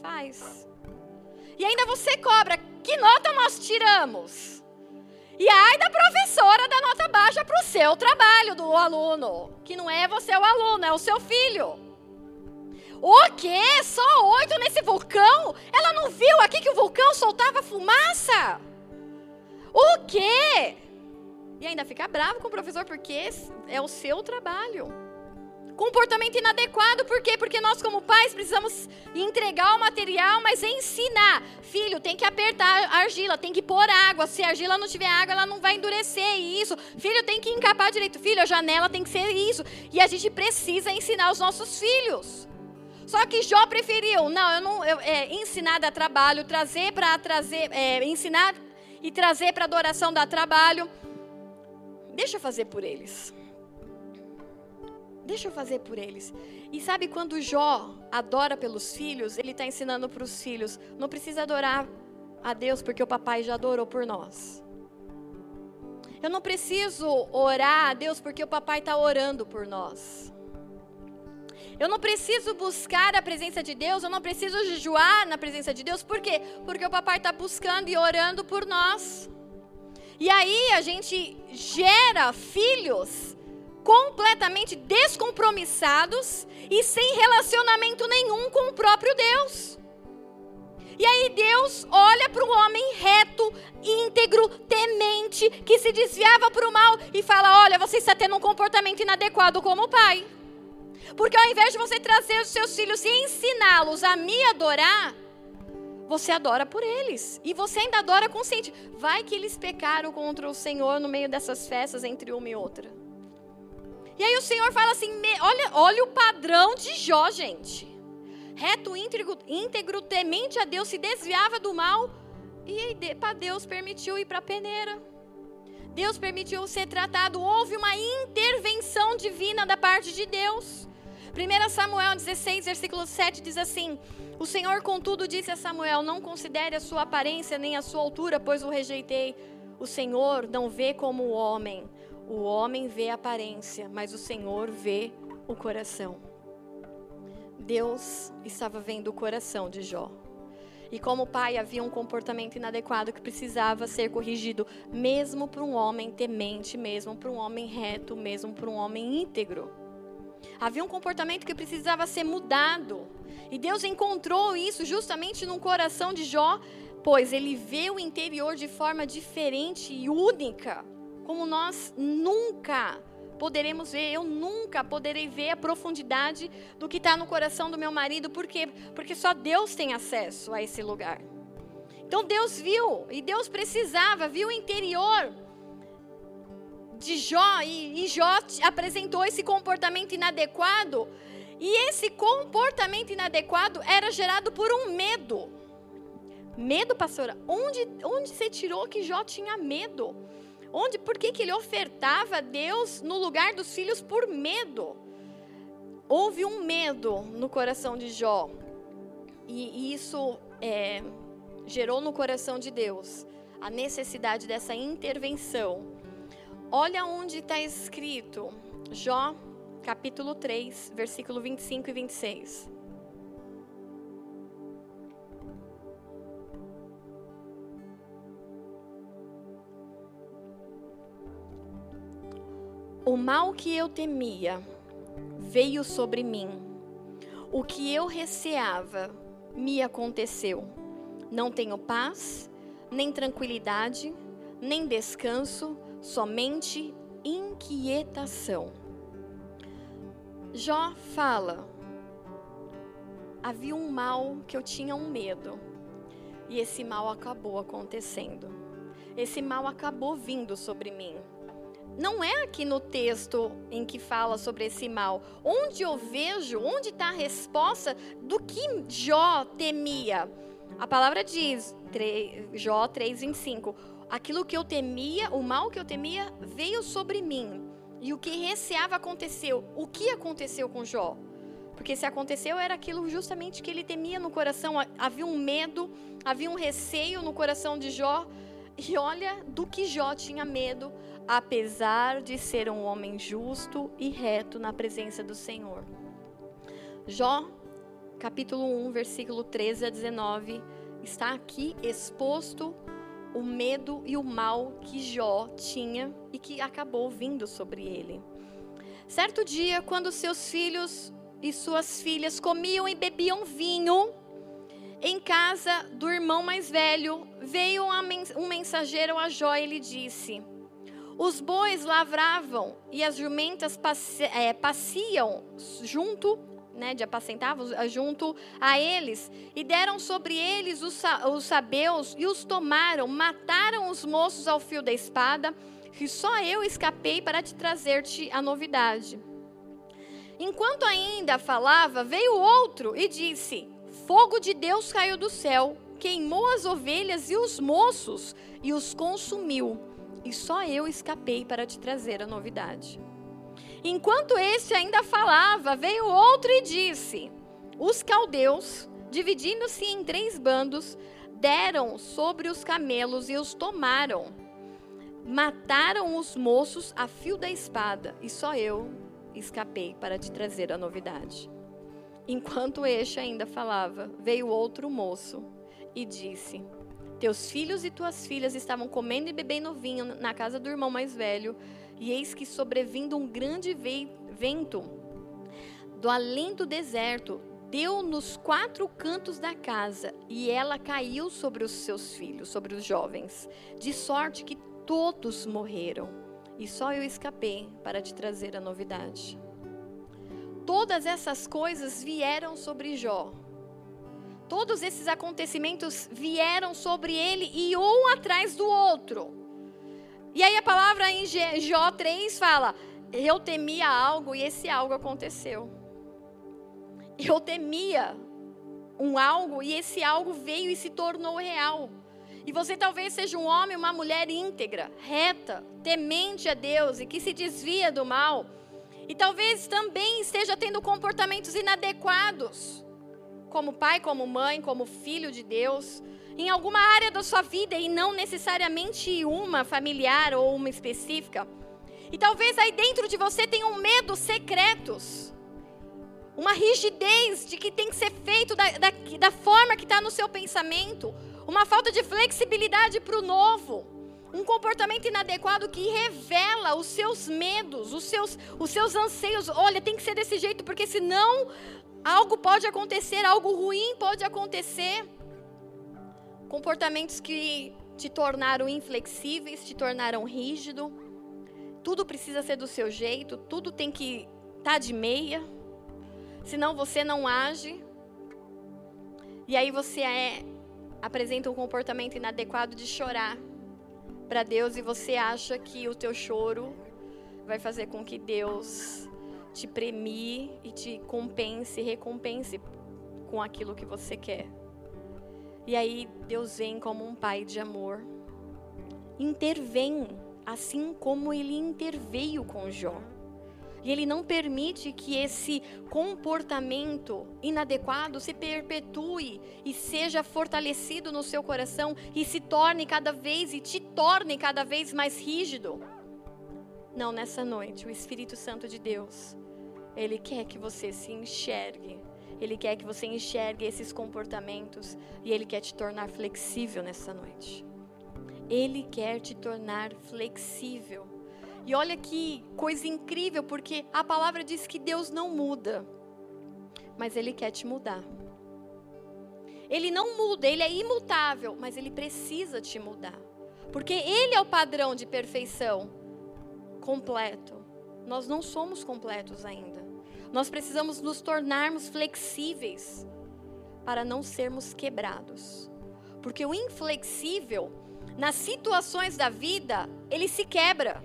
faz. E ainda você cobra. Que nota nós tiramos? E ai da professora da nota baixa para o seu trabalho do aluno, que não é você o aluno, é o seu filho. O quê? Só oito nesse vulcão? Ela não viu aqui que o vulcão soltava fumaça? O quê? E ainda fica bravo com o professor porque é o seu trabalho. Comportamento inadequado, por quê? Porque nós, como pais, precisamos entregar o material, mas ensinar. Filho, tem que apertar a argila, tem que pôr água. Se a argila não tiver água, ela não vai endurecer. Isso. Filho, tem que encapar direito. Filho, a janela tem que ser isso. E a gente precisa ensinar os nossos filhos. Só que Jó preferiu, não, eu não, eu, é, ensinar dá trabalho, trazer para trazer, é, ensinar e trazer para adoração dá trabalho. Deixa eu fazer por eles. Deixa eu fazer por eles. E sabe quando Jó adora pelos filhos, ele está ensinando para os filhos: não precisa adorar a Deus porque o papai já adorou por nós. Eu não preciso orar a Deus porque o papai está orando por nós. Eu não preciso buscar a presença de Deus, eu não preciso jejuar na presença de Deus, por quê? Porque o papai está buscando e orando por nós. E aí a gente gera filhos completamente descompromissados e sem relacionamento nenhum com o próprio Deus. E aí Deus olha para o homem reto, íntegro, temente, que se desviava para o mal e fala: Olha, você está tendo um comportamento inadequado como pai. Porque ao invés de você trazer os seus filhos e ensiná-los a me adorar, você adora por eles. E você ainda adora consciente. Vai que eles pecaram contra o Senhor no meio dessas festas entre uma e outra. E aí o Senhor fala assim: olha, olha o padrão de Jó, gente. Reto, íntegro, íntegro, temente a Deus, se desviava do mal. E para Deus permitiu ir para a peneira. Deus permitiu ser tratado. Houve uma intervenção divina da parte de Deus. 1 Samuel 16, versículo 7 diz assim: O Senhor, contudo, disse a Samuel: Não considere a sua aparência nem a sua altura, pois o rejeitei. O Senhor não vê como o homem. O homem vê a aparência, mas o Senhor vê o coração. Deus estava vendo o coração de Jó. E como pai, havia um comportamento inadequado que precisava ser corrigido, mesmo para um homem temente, mesmo para um homem reto, mesmo para um homem íntegro. Havia um comportamento que precisava ser mudado. E Deus encontrou isso justamente no coração de Jó, pois ele vê o interior de forma diferente e única, como nós nunca poderemos ver. Eu nunca poderei ver a profundidade do que está no coração do meu marido, por quê? Porque só Deus tem acesso a esse lugar. Então Deus viu, e Deus precisava, viu o interior de Jó e, e Jó apresentou esse comportamento inadequado. E esse comportamento inadequado era gerado por um medo. Medo, pastora? Onde, onde você tirou que Jó tinha medo? Onde, por que, que ele ofertava a Deus no lugar dos filhos por medo? Houve um medo no coração de Jó. E, e isso é, gerou no coração de Deus a necessidade dessa intervenção. Olha onde está escrito, Jó, capítulo 3, versículo 25 e 26. O mal que eu temia veio sobre mim. O que eu receava me aconteceu. Não tenho paz, nem tranquilidade, nem descanso, somente inquietação. Jó fala: havia um mal que eu tinha um medo, e esse mal acabou acontecendo. Esse mal acabou vindo sobre mim não é aqui no texto em que fala sobre esse mal. Onde eu vejo, onde está a resposta do que Jó temia? A palavra diz, Jó 3,25: Aquilo que eu temia, o mal que eu temia, veio sobre mim. E o que receava aconteceu. O que aconteceu com Jó? Porque se aconteceu, era aquilo justamente que ele temia no coração. Havia um medo, havia um receio no coração de Jó. E olha do que Jó tinha medo apesar de ser um homem justo e reto na presença do Senhor. Jó, capítulo 1, versículo 13 a 19, está aqui exposto o medo e o mal que Jó tinha e que acabou vindo sobre ele. Certo dia, quando seus filhos e suas filhas comiam e bebiam vinho, em casa do irmão mais velho, veio um mensageiro a Jó e lhe disse: os bois lavravam e as jumentas passe, é, junto, né, de apacentavam junto a eles, e deram sobre eles os, os sabeus e os tomaram, mataram os moços ao fio da espada, que só eu escapei para te trazer-te a novidade. Enquanto ainda falava, veio outro e disse: Fogo de Deus caiu do céu, queimou as ovelhas e os moços e os consumiu e só eu escapei para te trazer a novidade. Enquanto este ainda falava, veio outro e disse: Os caldeus, dividindo-se em três bandos, deram sobre os camelos e os tomaram. Mataram os moços a fio da espada, e só eu escapei para te trazer a novidade. Enquanto este ainda falava, veio outro moço e disse: teus filhos e tuas filhas estavam comendo e bebendo vinho na casa do irmão mais velho, e eis que sobrevindo um grande vento do além do deserto, deu nos quatro cantos da casa, e ela caiu sobre os seus filhos, sobre os jovens, de sorte que todos morreram, e só eu escapei para te trazer a novidade. Todas essas coisas vieram sobre Jó Todos esses acontecimentos vieram sobre ele e um atrás do outro. E aí a palavra em Jó 3 fala: Eu temia algo e esse algo aconteceu. Eu temia um algo e esse algo veio e se tornou real. E você talvez seja um homem, uma mulher íntegra, reta, temente a Deus e que se desvia do mal. E talvez também esteja tendo comportamentos inadequados como pai, como mãe, como filho de Deus, em alguma área da sua vida e não necessariamente uma familiar ou uma específica. E talvez aí dentro de você tenha um medo secretos, uma rigidez de que tem que ser feito da, da, da forma que está no seu pensamento, uma falta de flexibilidade para o novo, um comportamento inadequado que revela os seus medos, os seus, os seus anseios. Olha, tem que ser desse jeito, porque senão algo pode acontecer, algo ruim pode acontecer. Comportamentos que te tornaram inflexíveis, te tornaram rígido. Tudo precisa ser do seu jeito, tudo tem que estar tá de meia. Senão você não age. E aí você é, apresenta um comportamento inadequado de chorar para Deus e você acha que o teu choro vai fazer com que Deus te premie e te compense, recompense com aquilo que você quer. E aí Deus vem como um pai de amor, intervém, assim como ele interveio com Jó. E ele não permite que esse comportamento inadequado se perpetue e seja fortalecido no seu coração e se torne cada vez e te torne cada vez mais rígido. Não, nessa noite, o Espírito Santo de Deus, ele quer que você se enxergue. Ele quer que você enxergue esses comportamentos e ele quer te tornar flexível nessa noite. Ele quer te tornar flexível. E olha que coisa incrível, porque a palavra diz que Deus não muda, mas Ele quer te mudar. Ele não muda, Ele é imutável, mas Ele precisa te mudar. Porque Ele é o padrão de perfeição completo. Nós não somos completos ainda. Nós precisamos nos tornarmos flexíveis para não sermos quebrados. Porque o inflexível, nas situações da vida, ele se quebra.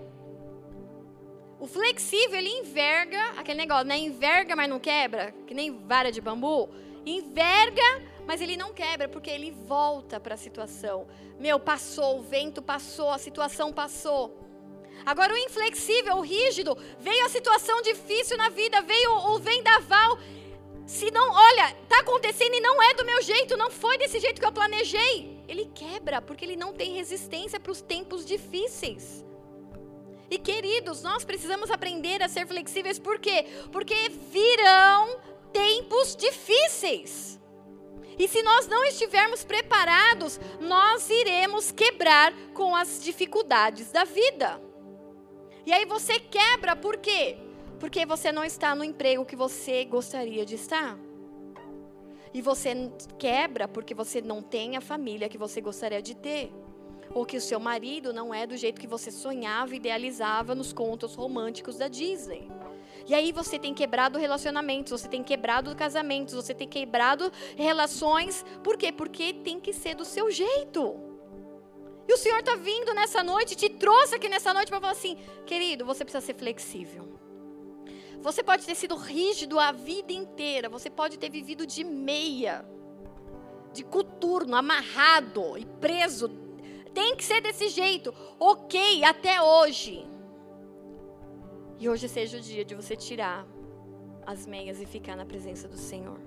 O flexível, ele enverga, aquele negócio, né? Enverga, mas não quebra, que nem vara de bambu. Enverga, mas ele não quebra, porque ele volta para a situação. Meu, passou, o vento passou, a situação passou. Agora o inflexível, o rígido, veio a situação difícil na vida, veio o vendaval. Se não, olha, está acontecendo e não é do meu jeito, não foi desse jeito que eu planejei. Ele quebra, porque ele não tem resistência para os tempos difíceis. E queridos, nós precisamos aprender a ser flexíveis, por quê? Porque virão tempos difíceis. E se nós não estivermos preparados, nós iremos quebrar com as dificuldades da vida. E aí você quebra por quê? Porque você não está no emprego que você gostaria de estar. E você quebra porque você não tem a família que você gostaria de ter ou que o seu marido não é do jeito que você sonhava, idealizava nos contos românticos da Disney. E aí você tem quebrado relacionamentos, você tem quebrado casamentos, você tem quebrado relações. Por quê? Porque tem que ser do seu jeito. E o Senhor está vindo nessa noite, te trouxe aqui nessa noite para falar assim: querido, você precisa ser flexível. Você pode ter sido rígido a vida inteira, você pode ter vivido de meia, de coturno, amarrado e preso tem que ser desse jeito. Ok, até hoje. E hoje seja o dia de você tirar as meias e ficar na presença do Senhor.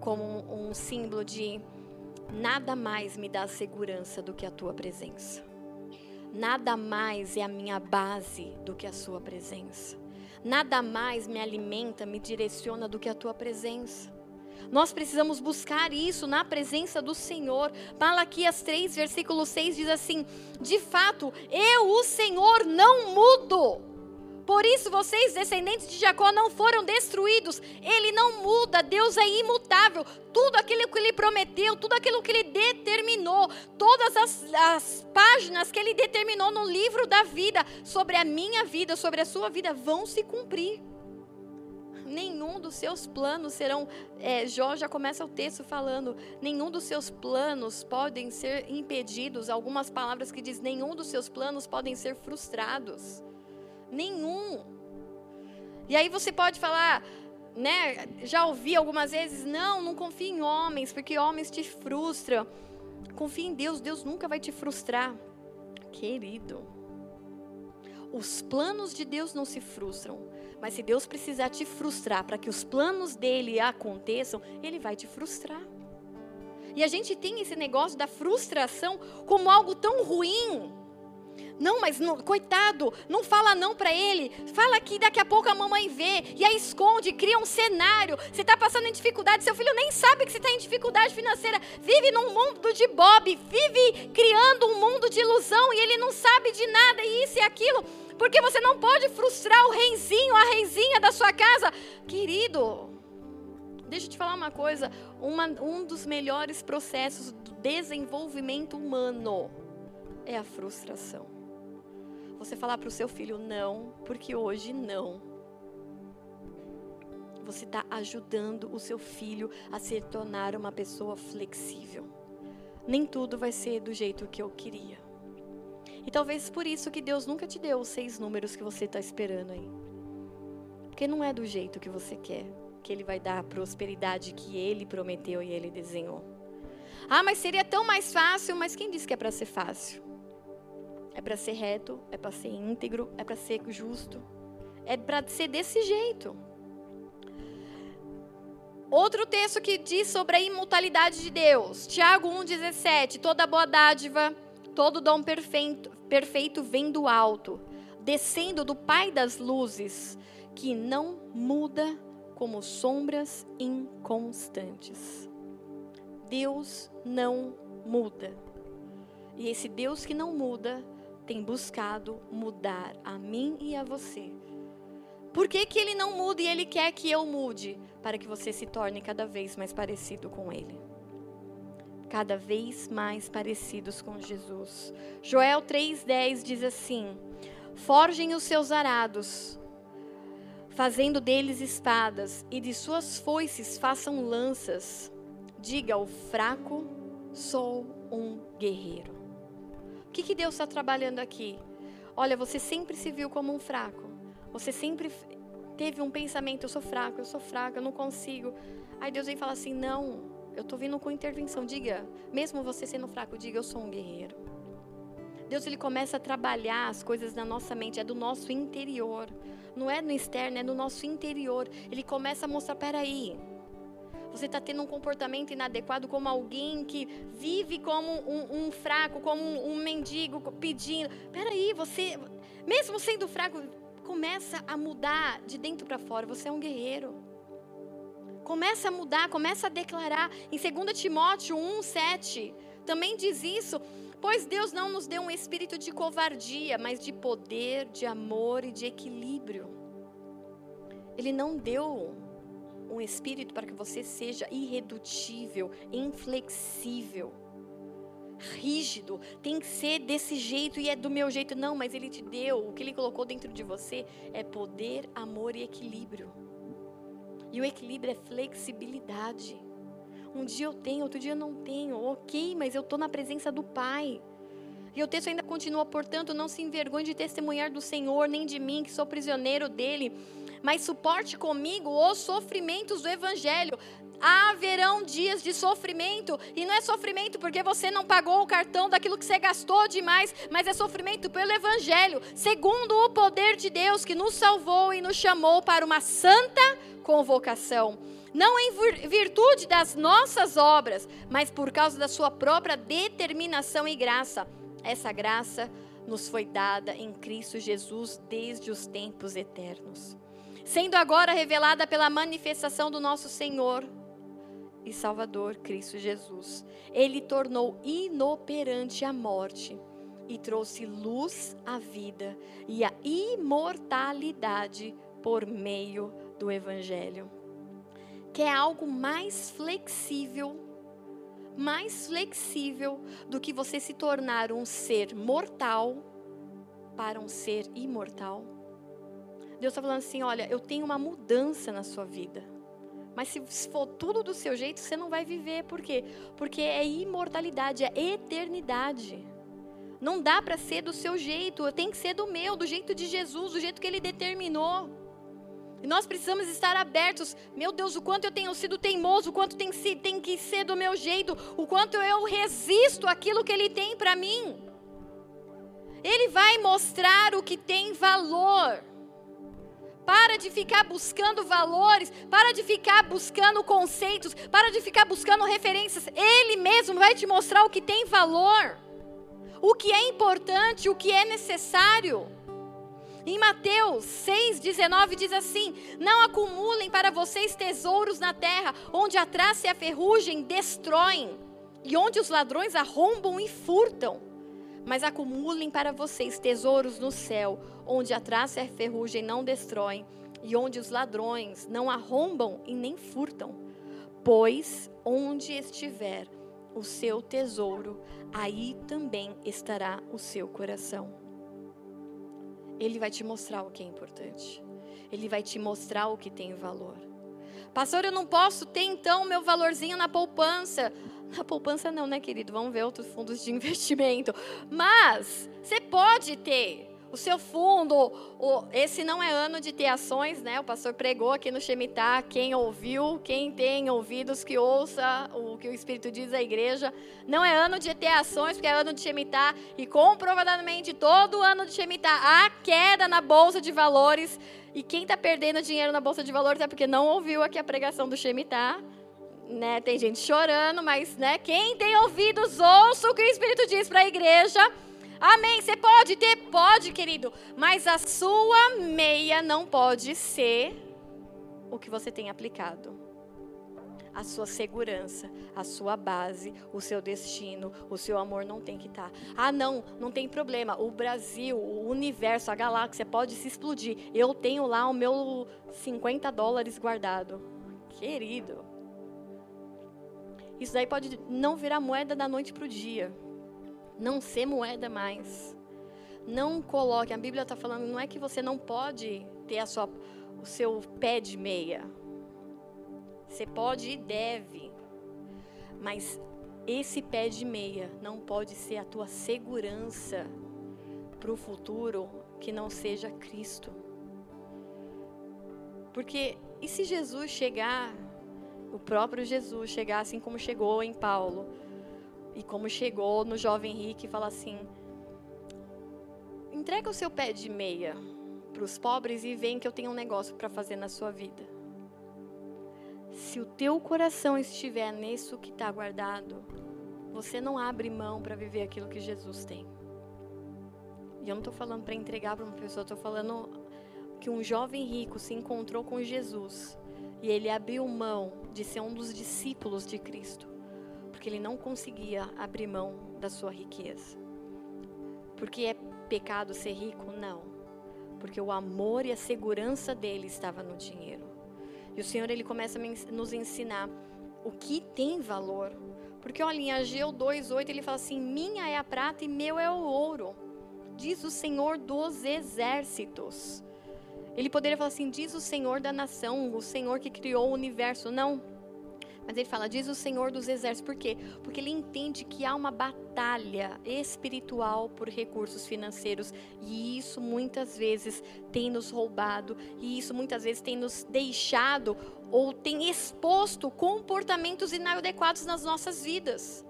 Como um, símbolo de nada mais me dá segurança do que a tua presença. Nada mais é a minha base do que a sua presença. Nada mais me alimenta, me direciona do que a tua presença. Nós precisamos buscar isso na presença do Senhor. Malaquias 3, versículo 6 diz assim: De fato, eu, o Senhor, não mudo. Por isso vocês, descendentes de Jacó, não foram destruídos. Ele não muda, Deus é imutável. Tudo aquilo que ele prometeu, tudo aquilo que ele determinou, todas as, as páginas que ele determinou no livro da vida, sobre a minha vida, sobre a sua vida, vão se cumprir nenhum dos seus planos serão. É, Jó já começa o texto falando: nenhum dos seus planos podem ser impedidos. Algumas palavras que diz: nenhum dos seus planos podem ser frustrados. Nenhum. E aí você pode falar, né? Já ouvi algumas vezes: não, não confie em homens, porque homens te frustram. Confie em Deus, Deus nunca vai te frustrar. Querido, os planos de Deus não se frustram. Mas se Deus precisar te frustrar para que os planos dele aconteçam, ele vai te frustrar. E a gente tem esse negócio da frustração como algo tão ruim. Não, mas não, coitado, não fala não para ele. Fala que daqui a pouco a mamãe vê e aí esconde, cria um cenário. Você está passando em dificuldade, seu filho nem sabe que você está em dificuldade financeira. Vive num mundo de Bob, vive criando um mundo de ilusão e ele não sabe de nada, e isso e aquilo. Porque você não pode frustrar o reizinho, a reizinha da sua casa. Querido, deixa eu te falar uma coisa. Uma, um dos melhores processos do desenvolvimento humano é a frustração. Você falar para o seu filho não, porque hoje não. Você está ajudando o seu filho a se tornar uma pessoa flexível. Nem tudo vai ser do jeito que eu queria. E talvez por isso que Deus nunca te deu os seis números que você está esperando aí. Porque não é do jeito que você quer que Ele vai dar a prosperidade que Ele prometeu e Ele desenhou. Ah, mas seria tão mais fácil, mas quem disse que é para ser fácil? É para ser reto, é para ser íntegro, é para ser justo. É para ser desse jeito. Outro texto que diz sobre a imortalidade de Deus, Tiago 1,17: toda boa dádiva, todo dom perfeito, perfeito vem do alto, descendo do Pai das luzes, que não muda como sombras inconstantes. Deus não muda. E esse Deus que não muda tem buscado mudar a mim e a você. Por que, que ele não muda e ele quer que eu mude? Para que você se torne cada vez mais parecido com ele. Cada vez mais parecidos com Jesus. Joel 3,10 diz assim: Forjem os seus arados, fazendo deles espadas, e de suas foices façam lanças. Diga ao fraco: sou um guerreiro. Que, que Deus está trabalhando aqui? Olha, você sempre se viu como um fraco. Você sempre teve um pensamento: eu sou fraco, eu sou fraco, eu não consigo. Aí Deus vem falar assim: não, eu estou vindo com intervenção. Diga, mesmo você sendo fraco, diga: eu sou um guerreiro. Deus ele começa a trabalhar as coisas na nossa mente, é do nosso interior. Não é no externo, é no nosso interior. Ele começa a mostrar: peraí, você está tendo um comportamento inadequado como alguém que vive como um, um fraco, como um, um mendigo pedindo. Peraí, você, mesmo sendo fraco, começa a mudar de dentro para fora. Você é um guerreiro. Começa a mudar, começa a declarar. Em 2 Timóteo 1, 7, também diz isso. Pois Deus não nos deu um espírito de covardia, mas de poder, de amor e de equilíbrio. Ele não deu um espírito para que você seja irredutível, inflexível, rígido. Tem que ser desse jeito e é do meu jeito. Não, mas Ele te deu, o que Ele colocou dentro de você é poder, amor e equilíbrio. E o equilíbrio é flexibilidade. Um dia eu tenho, outro dia eu não tenho. Ok, mas eu estou na presença do Pai. E o texto ainda continua, portanto, não se envergonhe de testemunhar do Senhor, nem de mim, que sou prisioneiro dele, mas suporte comigo os sofrimentos do Evangelho. Haverão dias de sofrimento, e não é sofrimento porque você não pagou o cartão daquilo que você gastou demais, mas é sofrimento pelo Evangelho, segundo o poder de Deus que nos salvou e nos chamou para uma santa convocação não em virtude das nossas obras, mas por causa da sua própria determinação e graça. Essa graça nos foi dada em Cristo Jesus desde os tempos eternos, sendo agora revelada pela manifestação do nosso Senhor e Salvador Cristo Jesus. Ele tornou inoperante a morte e trouxe luz à vida e à imortalidade por meio do Evangelho quer algo mais flexível, mais flexível do que você se tornar um ser mortal para um ser imortal. Deus está falando assim: olha, eu tenho uma mudança na sua vida. Mas se for tudo do seu jeito, você não vai viver. Por quê? Porque é imortalidade, é eternidade. Não dá para ser do seu jeito, tem que ser do meu, do jeito de Jesus, do jeito que ele determinou. E nós precisamos estar abertos. Meu Deus, o quanto eu tenho sido teimoso, o quanto tem, tem que ser do meu jeito, o quanto eu resisto aquilo que Ele tem para mim. Ele vai mostrar o que tem valor. Para de ficar buscando valores, para de ficar buscando conceitos, para de ficar buscando referências. Ele mesmo vai te mostrar o que tem valor, o que é importante, o que é necessário. Em Mateus 6,19 diz assim: Não acumulem para vocês tesouros na terra, onde a traça e a ferrugem destroem, e onde os ladrões arrombam e furtam. Mas acumulem para vocês tesouros no céu, onde a traça e a ferrugem não destroem, e onde os ladrões não arrombam e nem furtam. Pois onde estiver o seu tesouro, aí também estará o seu coração. Ele vai te mostrar o que é importante. Ele vai te mostrar o que tem valor. Pastor, eu não posso ter então meu valorzinho na poupança. Na poupança não, né, querido? Vamos ver outros fundos de investimento. Mas você pode ter. o seu fundo. O, esse não é ano de ter ações, né? O pastor pregou aqui no Shemitah. Quem ouviu, quem tem ouvidos, que ouça o que o Espírito diz à igreja. Não é ano de ter ações, porque é ano de Shemitah. E comprovadamente, todo ano de Shemitah, há queda na bolsa de valores. E quem está perdendo dinheiro na bolsa de valores é porque não ouviu aqui a pregação do Shemitah. Né? Tem gente chorando, mas né? quem tem ouvidos, ouça o que o Espírito diz para a igreja. Amém. Você pode ter? Pode, querido. Mas a sua meia não pode ser o que você tem aplicado. A sua segurança, a sua base, o seu destino, o seu amor não tem que estar. Tá. Ah, não, não tem problema. O Brasil, o universo, a galáxia pode se explodir. Eu tenho lá o meu 50 dólares guardado. Querido. Isso daí pode não virar moeda da noite para o dia não ser moeda mais. Não coloque, a Bíblia está falando, não é que você não pode ter a sua, o seu pé de meia. Você pode e deve. Mas esse pé de meia não pode ser a tua segurança para o futuro que não seja Cristo. Porque e se Jesus chegar, o próprio Jesus chegar assim como chegou em Paulo, e como chegou no jovem rico e fala assim: entrega o seu pé de meia para os pobres e vem que eu tenho um negócio para fazer na sua vida. Se o teu coração estiver nisso que está guardado, você não abre mão para viver aquilo que Jesus tem. E eu não estou falando para entregar para uma pessoa, estou falando que um jovem rico se encontrou com Jesus e ele abriu mão de ser um dos discípulos de Cristo porque ele não conseguia abrir mão da sua riqueza. Porque é pecado ser rico? Não. Porque o amor e a segurança dele estava no dinheiro. E o Senhor ele começa a nos ensinar o que tem valor. Porque olha, em Ageu 2:8 ele fala assim: "Minha é a prata e meu é o ouro", diz o Senhor dos exércitos. Ele poderia falar assim: "Diz o Senhor da nação, o Senhor que criou o universo". Não. Mas ele fala, diz o Senhor dos Exércitos. Por quê? Porque ele entende que há uma batalha espiritual por recursos financeiros. E isso muitas vezes tem nos roubado. E isso muitas vezes tem nos deixado ou tem exposto comportamentos inadequados nas nossas vidas.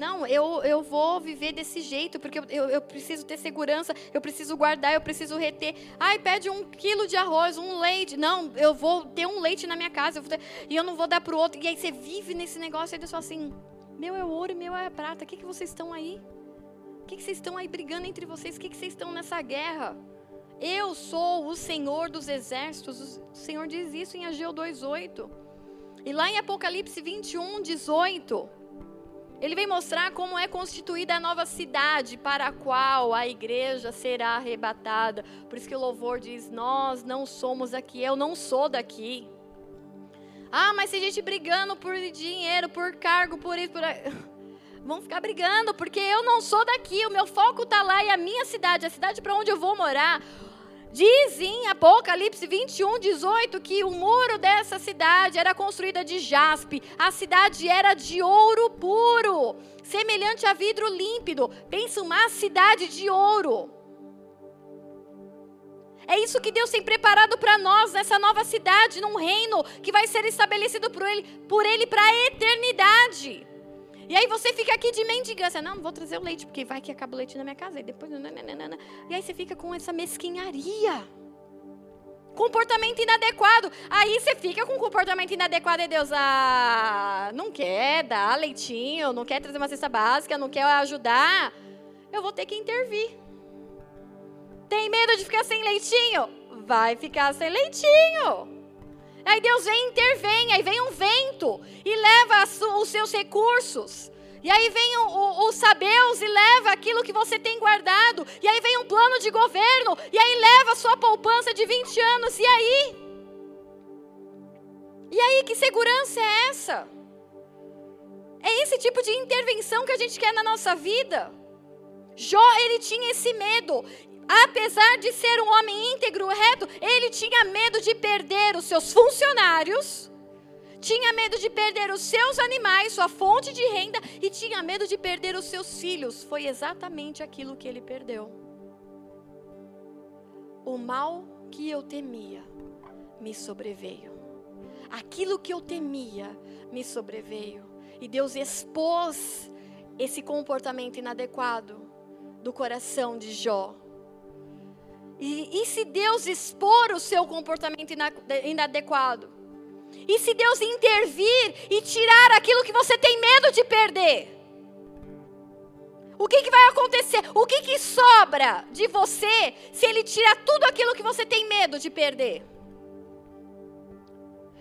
Não, eu, eu vou viver desse jeito, porque eu, eu, eu, preciso ter segurança, eu preciso guardar, eu preciso reter. Ai, pede um quilo de arroz, um leite. Não, eu vou ter um leite na minha casa eu ter, e eu não vou dar para o outro. E aí você vive nesse negócio e Deus fala assim: meu é ouro e meu é prata. O que, que vocês estão aí? O que, que vocês estão aí brigando entre vocês? O que, que vocês estão nessa guerra? Eu sou o Senhor dos exércitos. O Senhor diz isso em Ageu 2,8. E lá em Apocalipse 21, 18. Ele vem mostrar como é constituída a nova cidade para a qual a igreja será arrebatada. Por isso que o louvor diz: Nós não somos aqui, eu não sou daqui. Ah, mas tem gente brigando por dinheiro, por cargo, por isso, por. Vão ficar brigando, porque eu não sou daqui, o meu foco está lá e a minha cidade, a cidade para onde eu vou morar, Diz em Apocalipse 21, 18 que o muro dessa cidade era construída de jaspe, a cidade era de ouro puro, semelhante a vidro límpido. Pensa uma cidade de ouro. É isso que Deus tem preparado para nós nessa nova cidade, num reino que vai ser estabelecido por Ele, por ele para a eternidade. E aí você fica aqui de mendigância. Não, não vou trazer o leite, porque vai que acaba o leite na minha casa. E depois. Nananana. E aí você fica com essa mesquinharia. Comportamento inadequado. Aí você fica com comportamento inadequado e Deus, ah, não quer dar leitinho, não quer trazer uma cesta básica, não quer ajudar. Eu vou ter que intervir. Tem medo de ficar sem leitinho? Vai ficar sem leitinho. Aí Deus vem e intervém, aí vem um vento e leva os seus recursos. E aí vem o, o, os sabeus e leva aquilo que você tem guardado. E aí vem um plano de governo. E aí leva a sua poupança de 20 anos. E aí? E aí, que segurança é essa? É esse tipo de intervenção que a gente quer na nossa vida. Jó, ele tinha esse medo apesar de ser um homem íntegro, reto, ele tinha medo de perder os seus funcionários, tinha medo de perder os seus animais, sua fonte de renda, e tinha medo de perder os seus filhos. Foi exatamente aquilo que ele perdeu. o mal que eu temia me sobreveio. Aquilo que eu temia me sobreveio. E Deus expôs esse comportamento inadequado do coração de Jó. E, e se Deus expor o seu comportamento inadequado? E se Deus intervir e tirar aquilo que você tem medo de perder? O que, que vai acontecer? O que, que sobra de você se ele tira tudo aquilo que você tem medo de perder?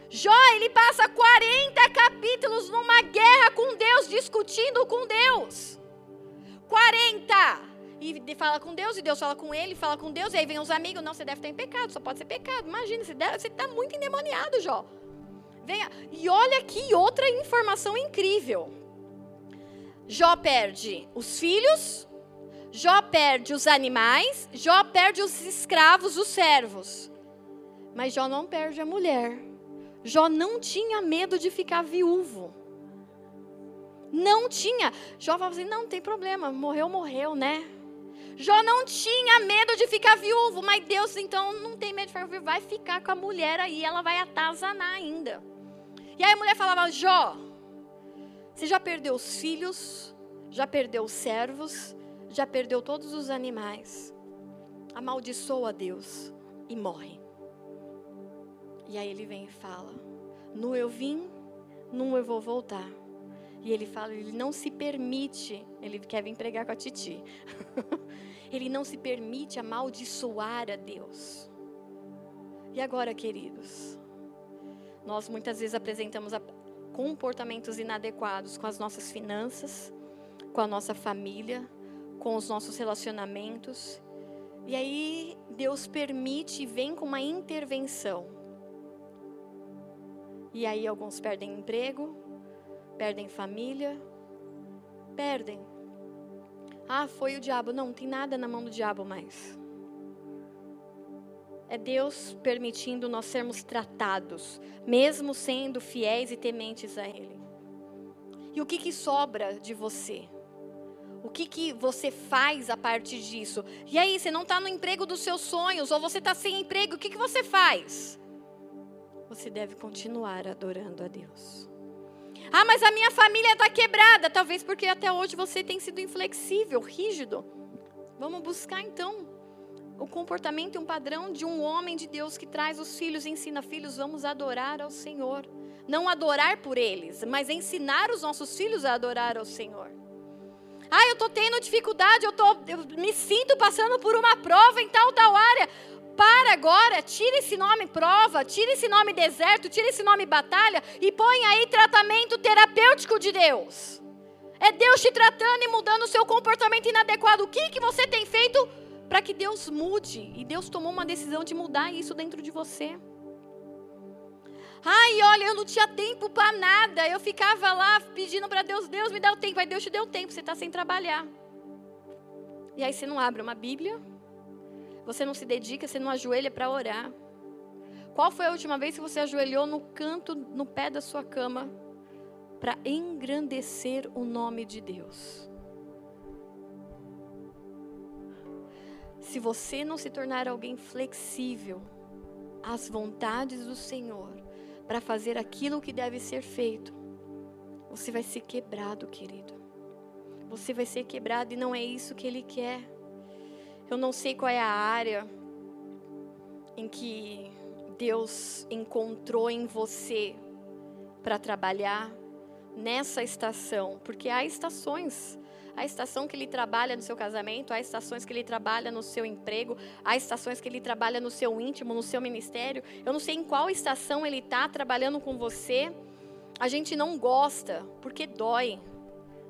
Jó, ele passa 40 capítulos numa guerra com Deus, discutindo com Deus. 40! E fala com Deus, e Deus fala com ele, fala com Deus, e aí vem os amigos, não, você deve estar em pecado, só pode ser pecado. Imagina, você está muito endemoniado, Jó. Venha. E olha que outra informação incrível. Jó perde os filhos, Jó perde os animais, Jó perde os escravos, os servos. Mas Jó não perde a mulher. Jó não tinha medo de ficar viúvo. Não tinha. Jó falava assim: não, não tem problema, morreu, morreu, né? Jó não tinha medo de ficar viúvo, mas Deus então não tem medo de ficar viúvo, vai ficar com a mulher aí, ela vai atazanar ainda. E aí a mulher falava: Jó, você já perdeu os filhos, já perdeu os servos, já perdeu todos os animais. Amaldiçoa a Deus e morre. E aí ele vem e fala: Nu eu vim, nu eu vou voltar. E ele fala, ele não se permite, ele quer vir pregar com a Titi. ele não se permite amaldiçoar a Deus. E agora, queridos, nós muitas vezes apresentamos comportamentos inadequados com as nossas finanças, com a nossa família, com os nossos relacionamentos. E aí Deus permite e vem com uma intervenção. E aí alguns perdem emprego, perdem família, perdem. Ah, foi o diabo. Não, não tem nada na mão do diabo mais. É Deus permitindo nós sermos tratados, mesmo sendo fiéis e tementes a Ele. E o que, que sobra de você? O que, que você faz a partir disso? E aí, você não está no emprego dos seus sonhos, ou você está sem emprego, o que, que você faz? você deve continuar adorando a Deus. Ah, mas a minha família está quebrada. Talvez porque até hoje você tem sido inflexível, rígido. Vamos buscar então o comportamento e um padrão de um homem de Deus que traz os filhos e ensina filhos. Vamos adorar ao Senhor. Não adorar por eles, mas ensinar os nossos filhos a adorar ao Senhor. Ah, eu estou tendo dificuldade, eu, tô, eu me sinto passando por uma prova em tal, tal área para agora, tira esse nome prova, tira esse nome deserto, tira esse nome batalha e põe aí tratamento terapêutico de Deus. É Deus te tratando e mudando o seu comportamento inadequado. O que, que você tem feito para que Deus mude? E Deus tomou uma decisão de mudar isso dentro de você. Ai, olha, eu não tinha tempo para nada. Eu ficava lá pedindo para Deus, Deus me dá o tempo. Aí Deus te deu tempo, você está sem trabalhar. E aí você não abre uma Bíblia, você não se dedica, você não ajoelha para orar. Qual foi a última vez que você ajoelhou no canto, no pé da sua cama, para engrandecer o nome de Deus? Se você não se tornar alguém flexível às vontades do Senhor, para fazer aquilo que deve ser feito, você vai ser quebrado, querido. Você vai ser quebrado e não é isso que Ele quer. Eu não sei qual é a área em que Deus encontrou em você para trabalhar nessa estação, porque há estações. Há estação que ele trabalha no seu casamento, há estações que ele trabalha no seu emprego, há estações que ele trabalha no seu íntimo, no seu ministério. Eu não sei em qual estação ele está trabalhando com você. A gente não gosta, porque dói.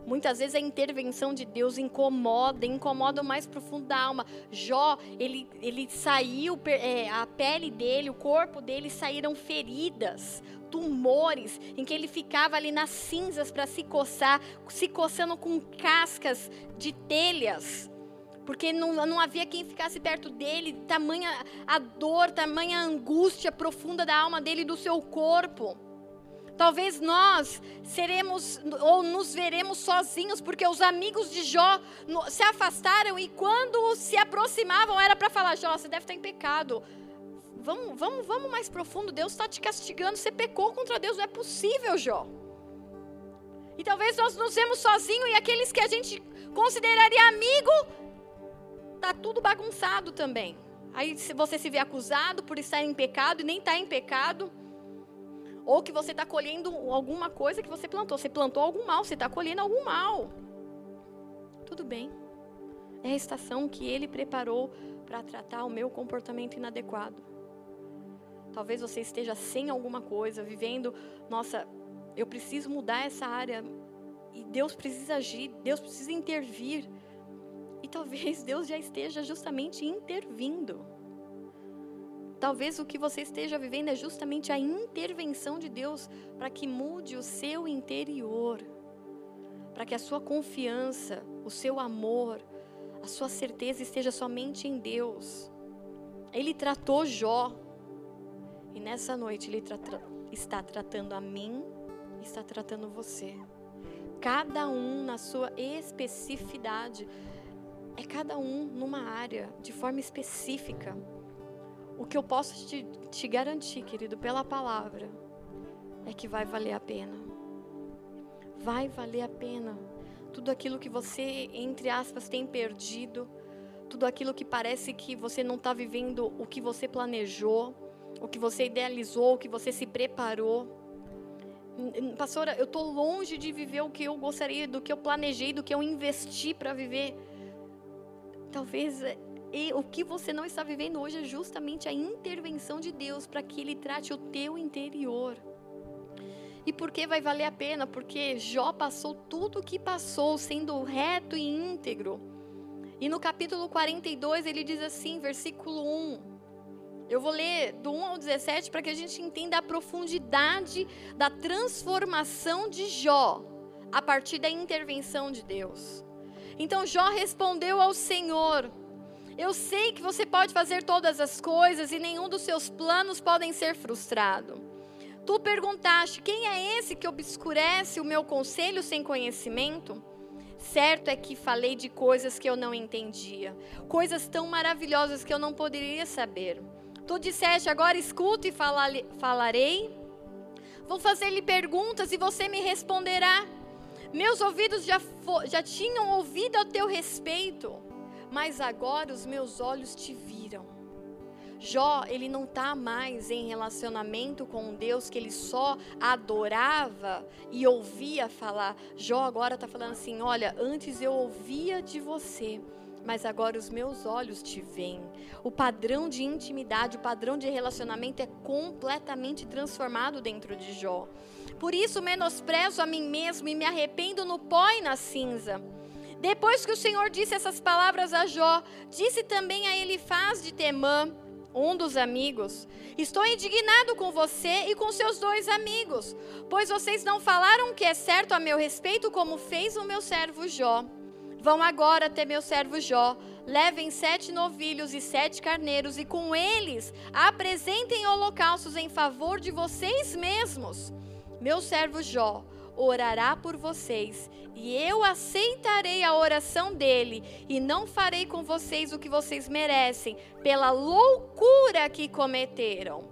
Muitas vezes a intervenção de Deus incomoda, incomoda o mais profundo da alma. Jó, ele, ele saiu, é, a pele dele, o corpo dele saíram feridas, tumores, em que ele ficava ali nas cinzas para se coçar, se coçando com cascas de telhas. Porque não, não havia quem ficasse perto dele, tamanha a dor, tamanha a angústia profunda da alma dele e do seu corpo. Talvez nós seremos ou nos veremos sozinhos, porque os amigos de Jó se afastaram e quando se aproximavam era para falar: Jó, você deve estar em pecado. Vamos, vamos, vamos mais profundo. Deus está te castigando. Você pecou contra Deus. Não é possível, Jó. E talvez nós nos vemos sozinhos e aqueles que a gente consideraria amigo, tá tudo bagunçado também. Aí você se vê acusado por estar em pecado e nem está em pecado. Ou que você está colhendo alguma coisa que você plantou. Você plantou algum mal, você está colhendo algum mal. Tudo bem. É a estação que ele preparou para tratar o meu comportamento inadequado. Talvez você esteja sem alguma coisa, vivendo, nossa, eu preciso mudar essa área. E Deus precisa agir, Deus precisa intervir. E talvez Deus já esteja justamente intervindo. Talvez o que você esteja vivendo é justamente a intervenção de Deus para que mude o seu interior, para que a sua confiança, o seu amor, a sua certeza esteja somente em Deus. Ele tratou Jó, e nessa noite Ele está tratando a mim, está tratando você. Cada um na sua especificidade, é cada um numa área, de forma específica. O que eu posso te, te garantir, querido, pela palavra, é que vai valer a pena. Vai valer a pena. Tudo aquilo que você, entre aspas, tem perdido, tudo aquilo que parece que você não está vivendo o que você planejou, o que você idealizou, o que você se preparou. Pastora, eu estou longe de viver o que eu gostaria, do que eu planejei, do que eu investi para viver. Talvez e o que você não está vivendo hoje é justamente a intervenção de Deus para que Ele trate o teu interior. E por que vai valer a pena? Porque Jó passou tudo o que passou, sendo reto e íntegro. E no capítulo 42 ele diz assim, versículo 1. Eu vou ler do 1 ao 17 para que a gente entenda a profundidade da transformação de Jó a partir da intervenção de Deus. Então Jó respondeu ao Senhor: eu sei que você pode fazer todas as coisas e nenhum dos seus planos podem ser frustrado. Tu perguntaste: quem é esse que obscurece o meu conselho sem conhecimento? Certo é que falei de coisas que eu não entendia, coisas tão maravilhosas que eu não poderia saber. Tu disseste: agora escuto e falarei. Vou fazer-lhe perguntas e você me responderá. Meus ouvidos já, já tinham ouvido a teu respeito mas agora os meus olhos te viram. Jó, ele não está mais em relacionamento com um Deus que ele só adorava e ouvia falar. Jó agora está falando assim: olha, antes eu ouvia de você, mas agora os meus olhos te veem. O padrão de intimidade, o padrão de relacionamento é completamente transformado dentro de Jó. Por isso menosprezo a mim mesmo e me arrependo no pó e na cinza. Depois que o Senhor disse essas palavras a Jó, disse também a Elifaz de Temã, um dos amigos: Estou indignado com você e com seus dois amigos, pois vocês não falaram o que é certo a meu respeito, como fez o meu servo Jó. Vão agora até meu servo Jó, levem sete novilhos e sete carneiros, e com eles apresentem holocaustos em favor de vocês mesmos. Meu servo Jó orará por vocês, e eu aceitarei a oração dele, e não farei com vocês o que vocês merecem, pela loucura que cometeram.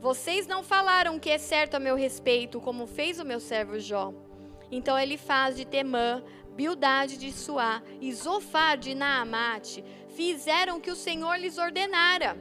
Vocês não falaram o que é certo a meu respeito, como fez o meu servo Jó. Então ele faz de Temã, Bildade de Suá e Zofar de Naamate, fizeram o que o Senhor lhes ordenara.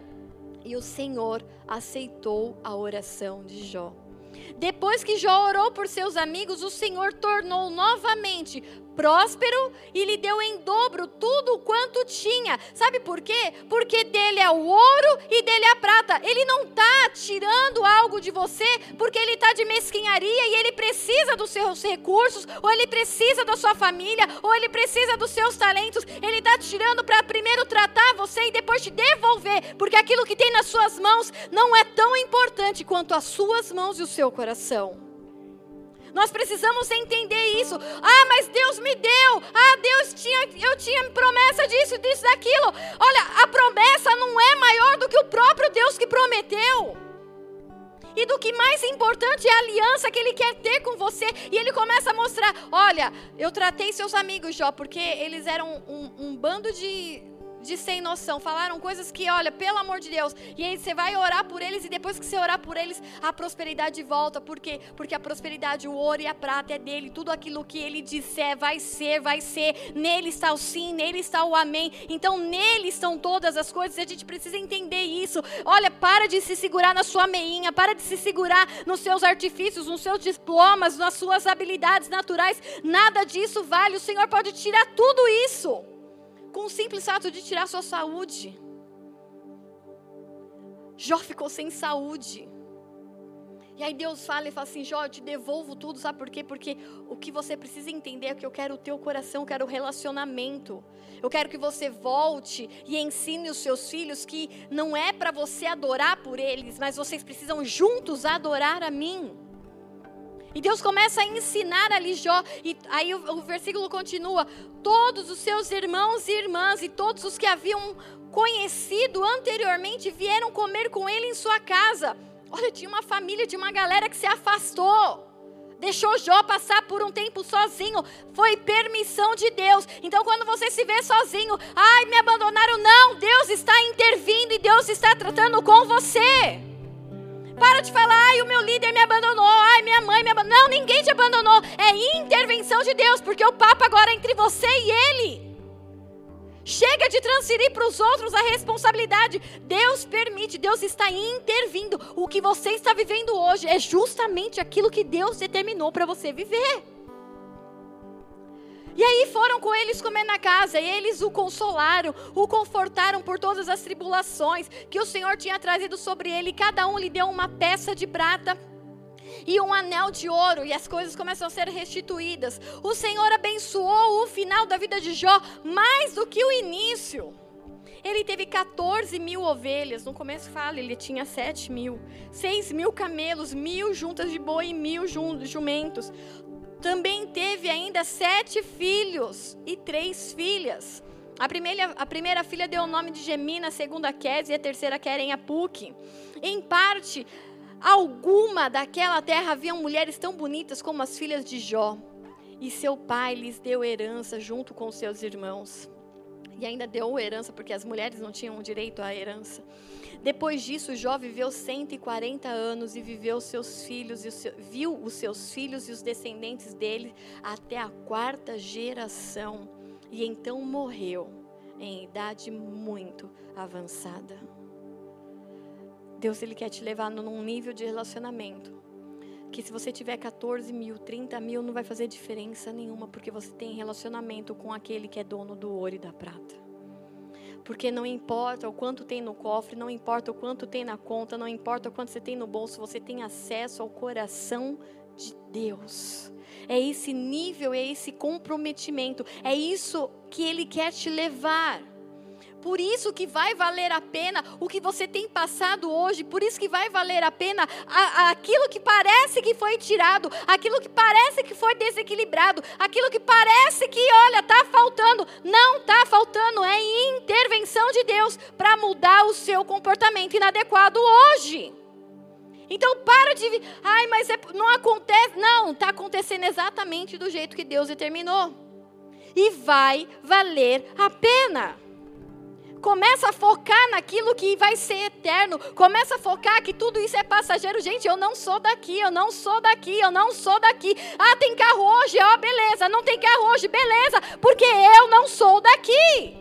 E o Senhor aceitou a oração de Jó. Depois que Jó orou por seus amigos, o Senhor tornou novamente próspero e lhe deu em dobro tudo quanto tinha. Sabe por quê? Porque dele é o ouro e dele é a prata. Ele não está tirando algo de você porque ele está de mesquinharia e ele precisa dos seus recursos, ou ele precisa da sua família, ou ele precisa dos seus talentos. Ele está tirando para primeiro tratar você e depois te devolver, porque aquilo que tem nas suas mãos não é tão importante quanto as suas mãos e o seu coração. Nós precisamos entender isso. Ah, mas Deus me deu. Ah, Deus tinha, eu tinha promessa disso, disso, daquilo. Olha, a promessa não é maior do que o próprio Deus que prometeu. e do que mais importante é a aliança que ele quer ter com você. E ele começa a mostrar: olha, eu tratei seus amigos, Jó, porque eles eram um, um bando de de sem noção, falaram coisas que, olha, pelo amor de Deus, e aí você vai orar por eles e depois que você orar por eles, a prosperidade volta, por quê? Porque a prosperidade, o ouro e a prata é dele, tudo aquilo que ele disser vai ser, vai ser, nele está o sim, nele está o amém, então nele estão todas as coisas, e a gente precisa entender isso, olha, para de se segurar na sua meinha, para de se segurar nos seus artifícios, nos seus diplomas, nas suas habilidades naturais, nada disso vale, o Senhor pode tirar tudo isso, com o simples fato de tirar sua saúde. Jó ficou sem saúde. E aí Deus fala e fala assim: Jó, eu te devolvo tudo, sabe por quê? Porque o que você precisa entender é que eu quero o teu coração, eu quero o relacionamento. Eu quero que você volte e ensine os seus filhos que não é para você adorar por eles, mas vocês precisam juntos adorar a mim. E Deus começa a ensinar ali Jó, e aí o, o, versículo continua: todos os seus irmãos e irmãs e todos os que haviam conhecido anteriormente vieram comer com ele em sua casa. Olha, tinha uma família de uma galera que se afastou. Deixou Jó passar por um tempo sozinho. Foi permissão de Deus. Então, quando você se vê sozinho, ai, me abandonaram. Não, Deus está intervindo e Deus está tratando com você. Para de falar, ai, o meu líder me abandonou, ai, minha mãe me abandonou. Não, ninguém te abandonou. É intervenção de Deus, porque o papo agora é entre você e ele. Chega de transferir para os outros a responsabilidade. Deus permite, Deus está intervindo. O que você está vivendo hoje é justamente aquilo que Deus determinou para você viver. E aí foram com eles comer na casa, e eles o consolaram, o confortaram por todas as tribulações que o Senhor tinha trazido sobre ele. Cada um lhe deu uma peça de prata e um anel de ouro, e as coisas começam a ser restituídas. O Senhor abençoou o final da vida de Jó mais do que o início. Ele teve 14 mil ovelhas. No começo fala, ele tinha 7 mil. 6 mil camelos, mil juntas de boi e mil jumentos também teve ainda sete filhos e três filhas. A primeira, a primeira filha deu o nome de Gemina, a segunda Kes e a terceira Keren. Em parte, alguma daquela terra haviam mulheres tão bonitas como as filhas de Jó. E seu pai lhes deu herança junto com seus irmãos. E ainda deu herança porque as mulheres não tinham direito à herança. Depois disso, Jó viveu 140 anos e viveu seus filhos e seu, viu os seus filhos e os descendentes dele até a quarta geração. E então morreu em idade muito avançada. Deus ele quer te levar num nível de relacionamento que se você tiver 14 mil, 30 mil, não vai fazer diferença nenhuma, porque você tem relacionamento com aquele que é dono do ouro e da prata. Porque não importa o quanto tem no cofre, não importa o quanto tem na conta, não importa o quanto você tem no bolso, você tem acesso ao coração de Deus. É esse nível, é esse comprometimento, é isso que Ele quer te levar. Por isso que vai valer a pena o que você tem passado hoje, por isso que vai valer a pena a, a, aquilo que parece que foi tirado, aquilo que parece que foi desequilibrado, aquilo que parece que, olha, está faltando. Não está faltando, é intervenção de Deus para mudar o seu comportamento inadequado hoje. Então para de, ai, mas é, não acontece. Não, está acontecendo exatamente do jeito que Deus determinou. E vai valer a pena. Começa a focar naquilo que vai ser eterno. Começa a focar que tudo isso é passageiro. Gente, eu não sou daqui, eu não sou daqui, eu não sou daqui. Ah, tem carro hoje, ó, beleza. Não tem carro hoje, beleza. Porque eu não sou daqui.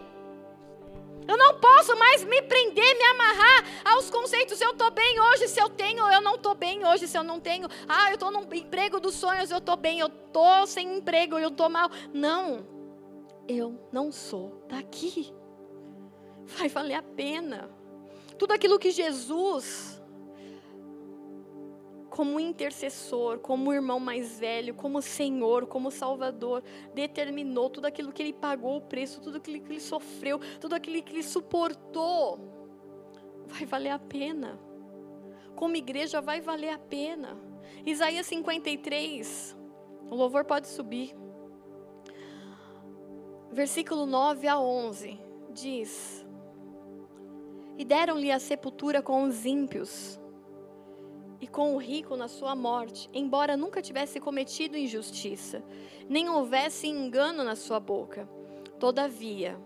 Eu não posso mais me prender, me amarrar aos conceitos. Eu estou bem hoje se eu tenho, eu não estou bem hoje se eu não tenho. Ah, eu estou no emprego dos sonhos, eu estou bem. Eu estou sem emprego, eu estou mal. Não, eu não sou daqui vai valer a pena. Tudo aquilo que Jesus, como intercessor, como irmão mais velho, como Senhor, como Salvador, determinou, tudo aquilo que ele pagou o preço, tudo aquilo que ele sofreu, tudo aquilo que ele suportou, vai valer a pena. Como igreja, vai valer a pena. Isaías 53, o louvor pode subir. Versículo 9 a 11 diz: e deram-lhe a sepultura com os ímpios, e com o rico na sua morte, embora nunca tivesse cometido injustiça, nem houvesse engano na sua boca. Todavia,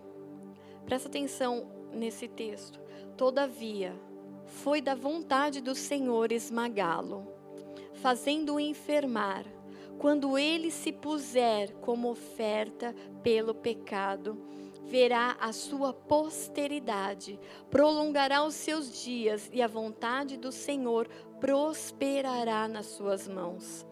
presta atenção nesse texto. Todavia, foi da vontade do Senhor esmagá-lo, fazendo-o enfermar, quando ele se puser como oferta pelo pecado verá a sua posteridade, prolongará os seus dias e a vontade do Senhor prosperará nas suas mãos.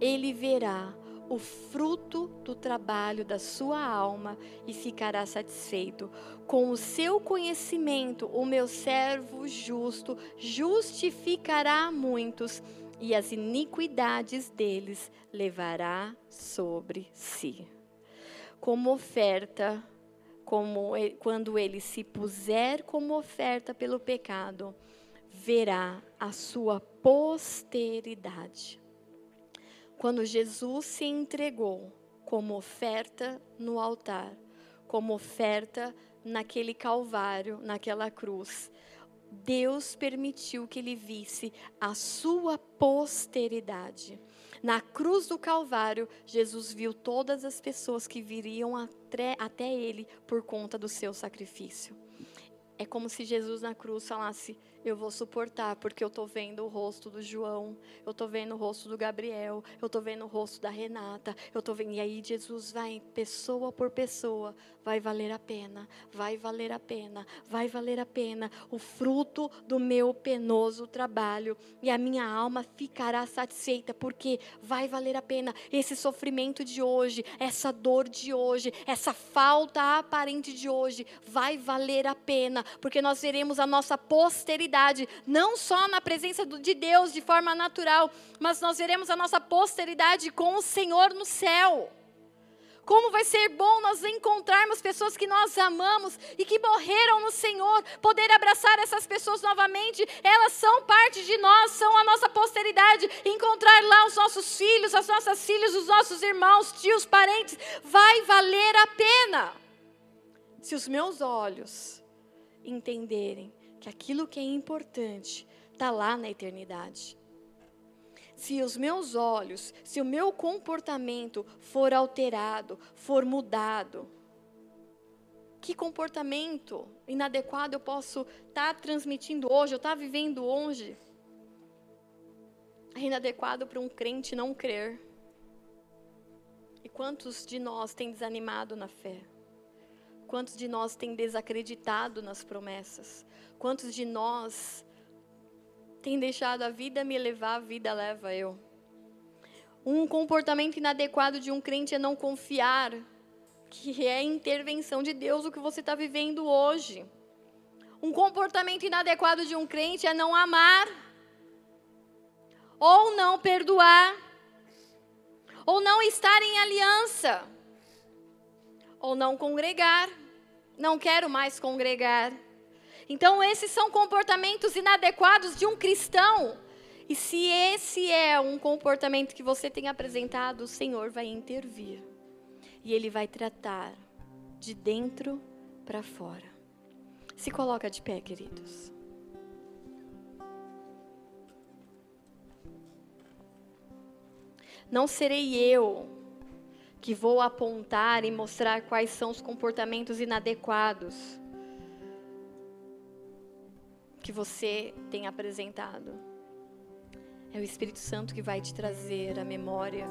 Ele verá o fruto do trabalho da sua alma e ficará satisfeito. Com o seu conhecimento, o meu servo justo justificará muitos e as iniquidades deles levará sobre si. Como oferta, como quando ele se puser como oferta pelo pecado, verá a sua posteridade. Quando Jesus se entregou como oferta no altar, como oferta naquele calvário, naquela cruz, Deus permitiu que ele visse a sua posteridade. Na cruz do Calvário, Jesus viu todas as pessoas que viriam até, até ele por conta do seu sacrifício. É como se Jesus na cruz falasse: eu vou suportar, porque eu estou vendo o rosto do João, eu estou vendo o rosto do Gabriel, eu estou vendo o rosto da Renata, eu estou vendo. E aí Jesus vai, pessoa por pessoa, vai valer a pena, vai valer a pena, vai valer a pena o fruto do meu penoso trabalho. E a minha alma ficará satisfeita, porque vai valer a pena esse sofrimento de hoje, essa dor de hoje, essa falta aparente de hoje, vai valer a pena, porque nós veremos a nossa posteridade não só na presença de Deus de forma natural, mas nós veremos a nossa posteridade com o Senhor no céu. Como vai ser bom nós encontrarmos pessoas que nós amamos e que morreram no Senhor, poder abraçar essas pessoas novamente, elas são parte de nós, são a nossa posteridade. Encontrar lá os nossos filhos, as nossas filhas, os nossos irmãos, tios, parentes, vai valer a pena. Se os meus olhos entenderem que aquilo que é importante está lá na eternidade. Se os meus olhos, se o meu comportamento for alterado, for mudado, que comportamento inadequado eu posso estar tá transmitindo hoje, eu estar tá vivendo hoje? É inadequado para um crente não crer. E quantos de nós têm desanimado na fé? Quantos de nós têm desacreditado nas promessas? Quantos de nós têm deixado a vida me levar, a vida leva eu? Um comportamento inadequado de um crente é não confiar que é intervenção de Deus o que você está vivendo hoje. Um comportamento inadequado de um crente é não amar, ou não perdoar, ou não estar em aliança, ou não congregar. Não quero mais congregar. Então, esses são comportamentos inadequados de um cristão. E se esse é um comportamento que você tem apresentado, o Senhor vai intervir. E Ele vai tratar de dentro para fora. Se coloca de pé, queridos. Não serei eu que vou apontar e mostrar quais são os comportamentos inadequados que você tem apresentado. É o Espírito Santo que vai te trazer a memória,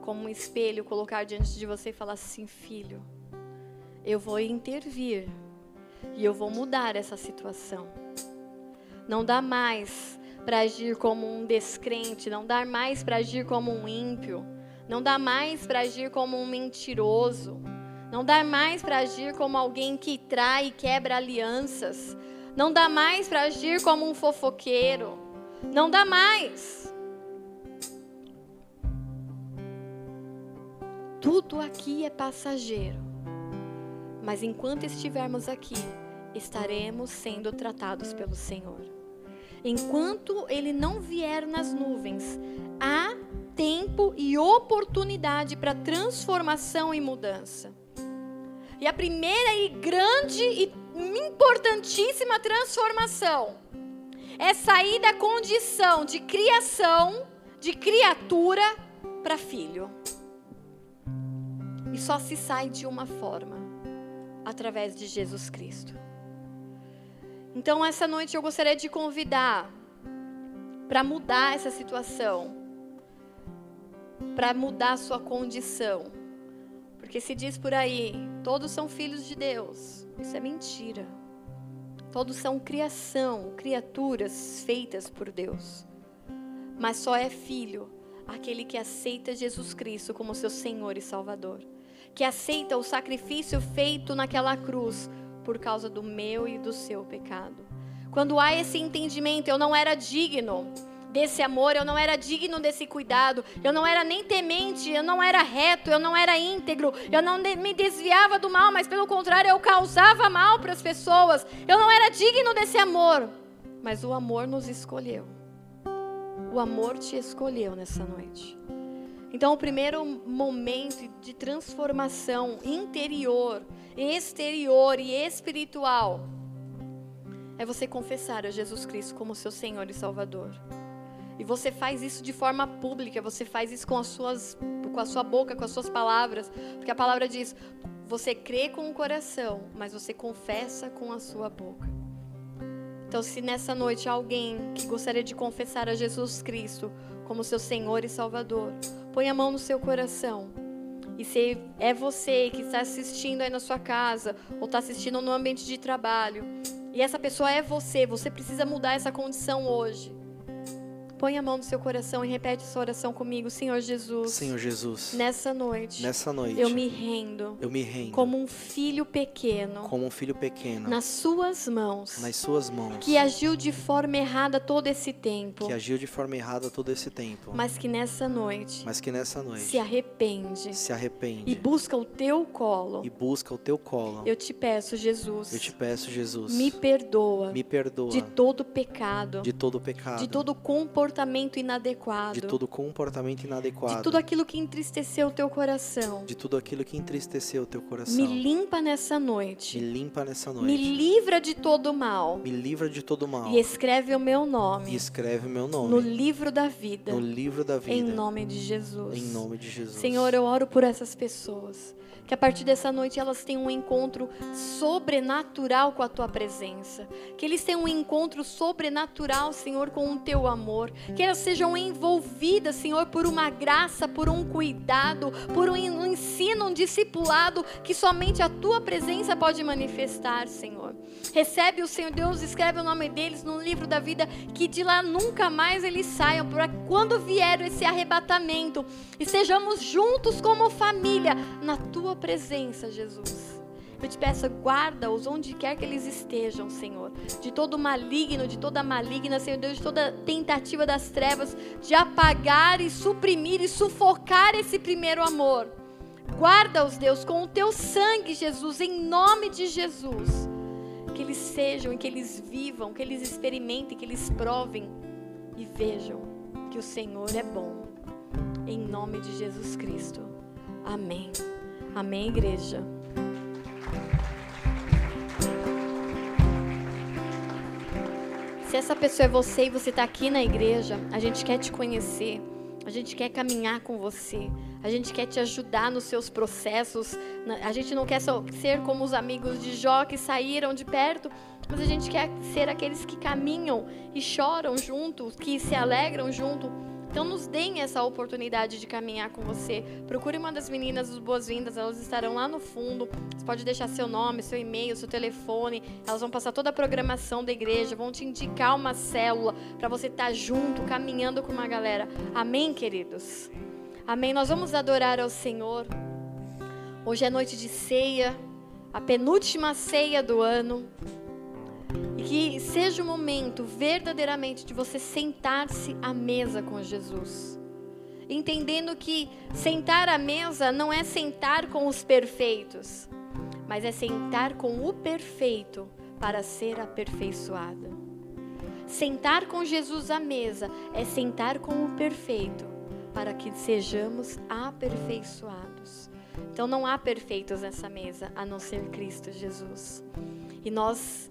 como um espelho, colocar diante de você e falar assim: filho, eu vou intervir e eu vou mudar essa situação. Não dá mais para agir como um descrente, não dá mais para agir como um ímpio, não dá mais para agir como um mentiroso, não dá mais para agir como alguém que trai e quebra alianças, não dá mais para agir como um fofoqueiro. Não dá mais. Tudo aqui é passageiro. Mas enquanto estivermos aqui, estaremos sendo tratados pelo Senhor. Enquanto Ele não vier nas nuvens, há tempo e oportunidade para transformação e mudança. E a primeira e grande e importantíssima transformação é sair da condição de criação, de criatura, para filho. E só se sai de uma forma através de Jesus Cristo. Então, essa noite eu gostaria de convidar para mudar essa situação, para mudar sua condição. Porque se diz por aí, todos são filhos de Deus. Isso é mentira. Todos são criação, criaturas feitas por Deus. Mas só é filho aquele que aceita Jesus Cristo como seu Senhor e Salvador, que aceita o sacrifício feito naquela cruz por causa do meu e do seu pecado. Quando há esse entendimento, eu não era digno desse amor, eu não era digno desse cuidado, eu não era nem temente, eu não era reto, eu não era íntegro, eu não me desviava do mal, mas pelo contrário, eu causava mal para as pessoas. Eu não era digno desse amor, mas o amor nos escolheu. O amor te escolheu nessa noite. Então, o primeiro momento de transformação interior, exterior e espiritual é você confessar a Jesus Cristo como seu Senhor e Salvador. E você faz isso de forma pública, você faz isso com as suas com a sua boca, com as suas palavras, porque a palavra diz: você crê com o coração, mas você confessa com a sua boca. Então, se nessa noite alguém que gostaria de confessar a Jesus Cristo como seu Senhor e Salvador, põe a mão no seu coração. E se é você que está assistindo aí na sua casa, ou está assistindo no ambiente de trabalho, e essa pessoa é você, você precisa mudar essa condição hoje. Põe a mão no seu coração e repete essa oração comigo, Senhor Jesus. Senhor Jesus. Nessa noite. Nessa noite. Eu me rendo. Eu me rendo. Como um filho pequeno. Como um filho pequeno. Nas suas mãos. Nas suas mãos. Que agiu de forma errada todo esse tempo. Que agiu de forma errada todo esse tempo. Mas que nessa noite. Mas que nessa noite. Se arrepende. Se arrepende. E busca o teu colo. E busca o teu colo. Eu te peço, Jesus. Eu te peço, Jesus. Me perdoa. Me perdoa. De todo pecado. De todo pecado. De todo comportamento inadequado. De todo comportamento inadequado. De tudo aquilo que entristeceu o teu coração. De tudo aquilo que entristeceu o teu coração. Me limpa nessa noite. Me limpa nessa noite. Me livra de todo mal. Me livra de todo mal. E escreve o meu nome. E escreve o meu nome. No livro da vida. No livro da vida. Em nome de Jesus. Em nome de Jesus. Senhor, eu oro por essas pessoas que a partir dessa noite elas tenham um encontro sobrenatural com a tua presença. Que eles tenham um encontro sobrenatural, Senhor, com o teu amor. Que elas sejam envolvidas, Senhor, por uma graça, por um cuidado, por um ensino, um discipulado que somente a tua presença pode manifestar, Senhor. Recebe o Senhor Deus, escreve o nome deles no livro da vida, que de lá nunca mais eles saiam, para quando vier esse arrebatamento, estejamos juntos como família na tua presença, Jesus. Eu te peço, guarda-os onde quer que eles estejam, Senhor. De todo maligno, de toda maligna, Senhor Deus, de toda tentativa das trevas de apagar e suprimir e sufocar esse primeiro amor. Guarda-os, Deus, com o teu sangue, Jesus, em nome de Jesus. Que eles sejam e que eles vivam, que eles experimentem, que eles provem e vejam que o Senhor é bom. Em nome de Jesus Cristo. Amém. Amém, igreja. Se essa pessoa é você e você está aqui na igreja, a gente quer te conhecer, a gente quer caminhar com você, a gente quer te ajudar nos seus processos. A gente não quer ser como os amigos de Jó que saíram de perto, mas a gente quer ser aqueles que caminham e choram juntos, que se alegram junto então nos deem essa oportunidade de caminhar com você. Procure uma das meninas dos boas-vindas, elas estarão lá no fundo. Você pode deixar seu nome, seu e-mail, seu telefone. Elas vão passar toda a programação da igreja, vão te indicar uma célula para você estar tá junto, caminhando com uma galera. Amém, queridos. Amém. Nós vamos adorar ao Senhor. Hoje é noite de ceia, a penúltima ceia do ano. E que seja o momento verdadeiramente de você sentar-se à mesa com Jesus. Entendendo que sentar à mesa não é sentar com os perfeitos, mas é sentar com o perfeito para ser aperfeiçoada. Sentar com Jesus à mesa é sentar com o perfeito para que sejamos aperfeiçoados. Então não há perfeitos nessa mesa a não ser Cristo Jesus. E nós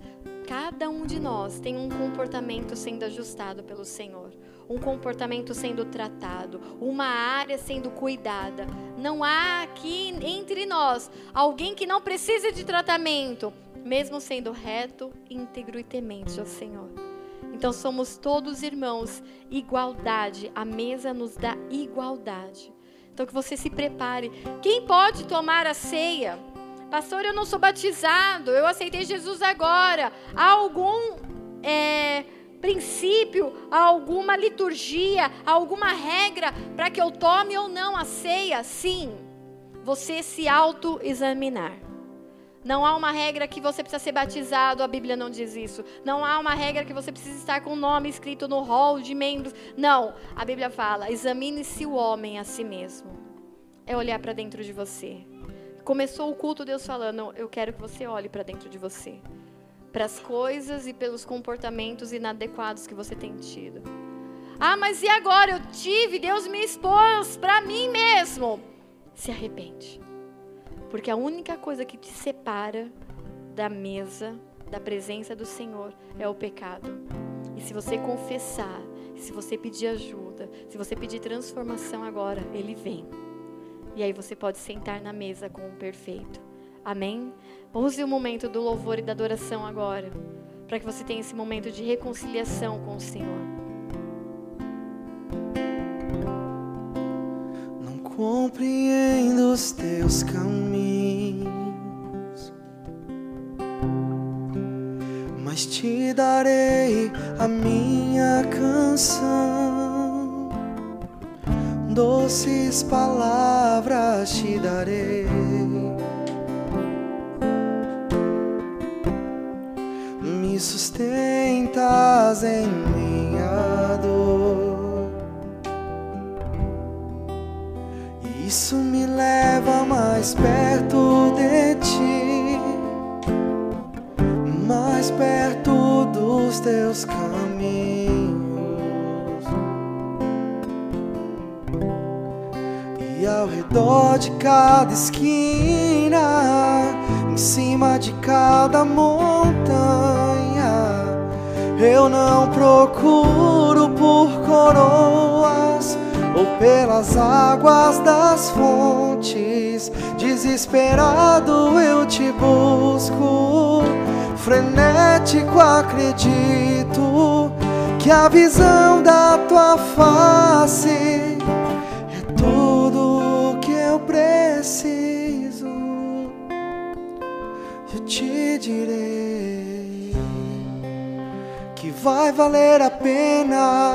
cada um de nós tem um comportamento sendo ajustado pelo Senhor, um comportamento sendo tratado, uma área sendo cuidada. Não há aqui entre nós alguém que não precise de tratamento, mesmo sendo reto, íntegro e temente ao Senhor. Então somos todos irmãos, igualdade, a mesa nos dá igualdade. Então que você se prepare. Quem pode tomar a ceia? Pastor, eu não sou batizado, eu aceitei Jesus agora. Há algum é, princípio, alguma liturgia, alguma regra para que eu tome ou não a ceia? Sim, você se autoexaminar. Não há uma regra que você precisa ser batizado, a Bíblia não diz isso. Não há uma regra que você precisa estar com o nome escrito no rol de membros. Não, a Bíblia fala: examine-se o homem a si mesmo. É olhar para dentro de você. Começou o culto, Deus falando: Eu quero que você olhe para dentro de você, para as coisas e pelos comportamentos inadequados que você tem tido. Ah, mas e agora? Eu tive, Deus me expôs para mim mesmo. Se arrepende. Porque a única coisa que te separa da mesa, da presença do Senhor, é o pecado. E se você confessar, se você pedir ajuda, se você pedir transformação agora, Ele vem. E aí você pode sentar na mesa com o perfeito. Amém? Use o momento do louvor e da adoração agora, para que você tenha esse momento de reconciliação com o Senhor. Não compreendo os teus caminhos, mas te darei a minha canção. Doces palavras te darei. Me sustentas em minha dor. Isso me leva mais perto de ti, mais perto dos teus caminhos. E ao redor de cada esquina, em cima de cada montanha, eu não procuro por coroas ou pelas águas das fontes. Desesperado eu te busco, frenético acredito que a visão da tua face preciso. Eu te direi que vai valer a pena,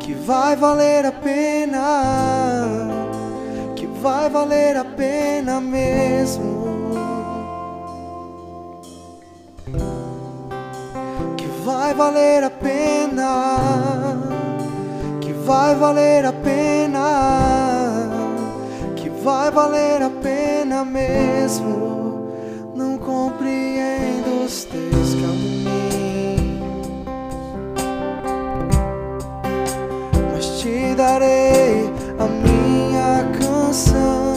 que vai valer a pena, que vai valer a pena mesmo. Que vai valer a pena, que vai valer a pena, vai valer a pena mesmo. Não compreendo os teus caminhos, mas te darei a minha canção.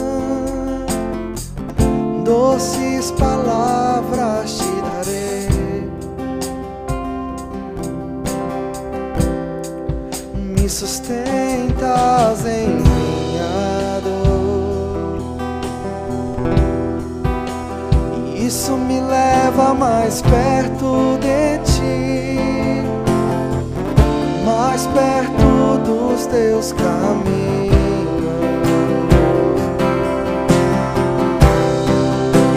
Doces palavras te darei. Me sustentas em mais perto de ti, mais perto dos teus caminhos.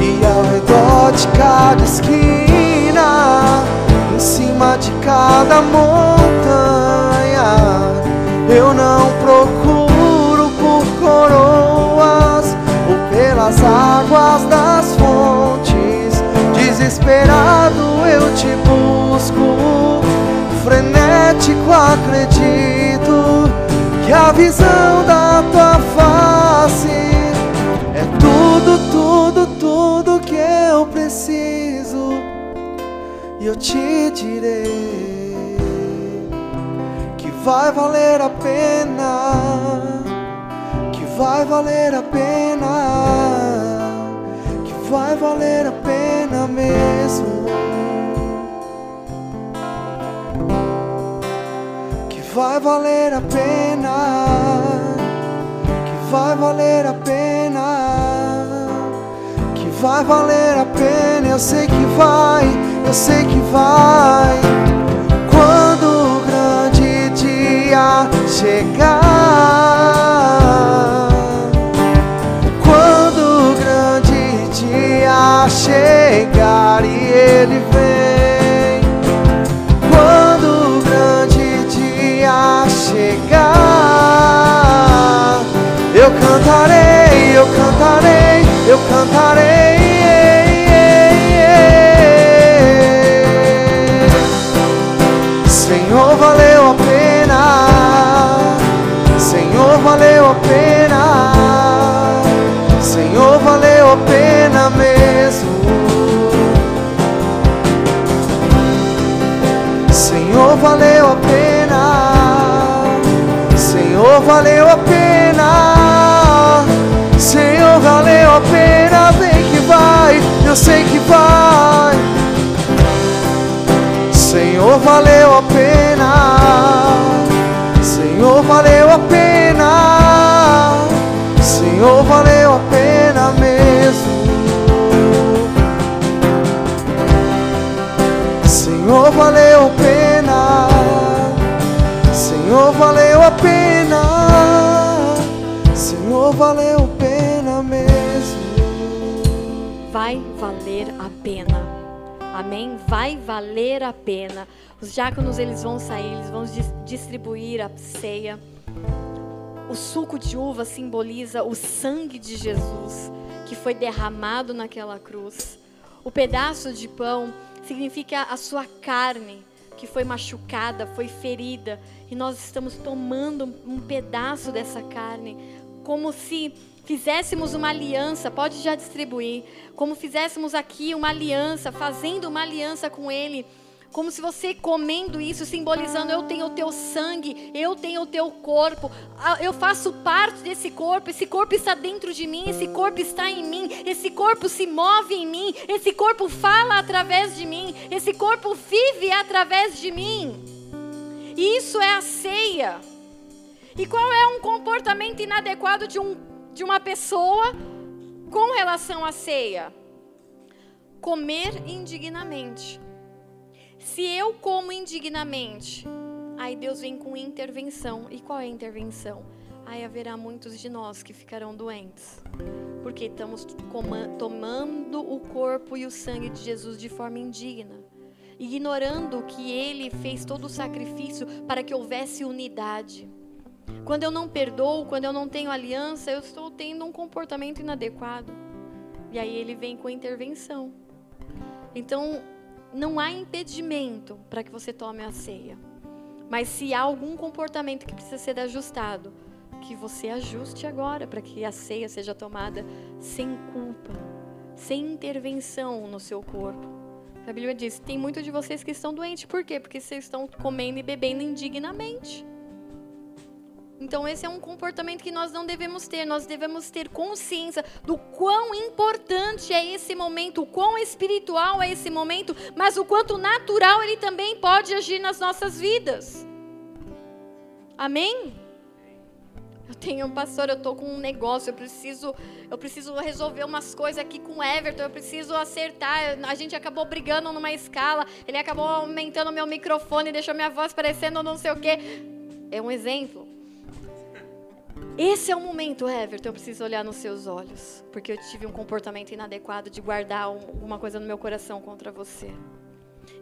E ao redor de cada esquina, em cima de cada montanha, eu não procuro por coroas ou pelas águas. Desesperado eu te busco, frenético acredito que a visão da tua face é tudo, tudo, tudo que eu preciso. E eu te direi que vai valer a pena, que vai valer a pena, que vai valer a pena mesmo. Que vai valer a pena. Que vai valer a pena. Que vai valer a pena. Eu sei que vai, eu sei que vai. Quando o grande dia chegar. Chegar e ele vem. Quando o grande dia chegar, eu cantarei, eu cantarei, eu cantarei. Mesmo. Senhor, valeu a pena. Senhor, valeu a pena. Senhor, valeu a pena. Vem que vai, eu sei que vai. Senhor, valeu a pena. Senhor, valeu a pena. Senhor, valeu a pena mesmo. Senhor, valeu a pena. Senhor, valeu a pena. Senhor, valeu a pena mesmo. vai valer a pena. Amém? Vai valer a pena. Os diáconos eles vão sair, eles vão dis- distribuir a ceia. O suco de uva simboliza o sangue de Jesus que foi derramado naquela cruz. O pedaço de pão significa a sua carne que foi machucada, foi ferida, e nós estamos tomando um pedaço dessa carne, como se fizéssemos uma aliança, pode já distribuir, como fizéssemos aqui uma aliança, fazendo uma aliança com Ele. Como se você comendo isso, simbolizando eu tenho o teu sangue, eu tenho o teu corpo, eu faço parte desse corpo, esse corpo está dentro de mim, esse corpo está em mim, esse corpo se move em mim, esse corpo fala através de mim, esse corpo vive através de mim. Isso é a ceia. E qual é um comportamento inadequado de, um, de uma pessoa com relação à ceia? Comer indignamente. Se eu como indignamente, aí Deus vem com intervenção. E qual é a intervenção? Aí haverá muitos de nós que ficarão doentes. Porque estamos tomando o corpo e o sangue de Jesus de forma indigna. Ignorando que ele fez todo o sacrifício para que houvesse unidade. Quando eu não perdoo, quando eu não tenho aliança, eu estou tendo um comportamento inadequado. E aí ele vem com a intervenção. Então, não há impedimento para que você tome a ceia. Mas se há algum comportamento que precisa ser ajustado, que você ajuste agora para que a ceia seja tomada sem culpa, sem intervenção no seu corpo. A Bíblia diz: tem muitos de vocês que estão doentes. Por quê? Porque vocês estão comendo e bebendo indignamente. Então, esse é um comportamento que nós não devemos ter. Nós devemos ter consciência do quão importante é esse momento, o quão espiritual é esse momento, mas o quanto natural ele também pode agir nas nossas vidas. Amém? Eu tenho um pastor, eu tô com um negócio, eu preciso, eu preciso resolver umas coisas aqui com o Everton, eu preciso acertar. A gente acabou brigando numa escala, ele acabou aumentando meu microfone, deixou minha voz parecendo não sei o quê. É um exemplo. Esse é o momento, Everton, eu preciso olhar nos seus olhos, porque eu tive um comportamento inadequado de guardar um- alguma coisa no meu coração contra você.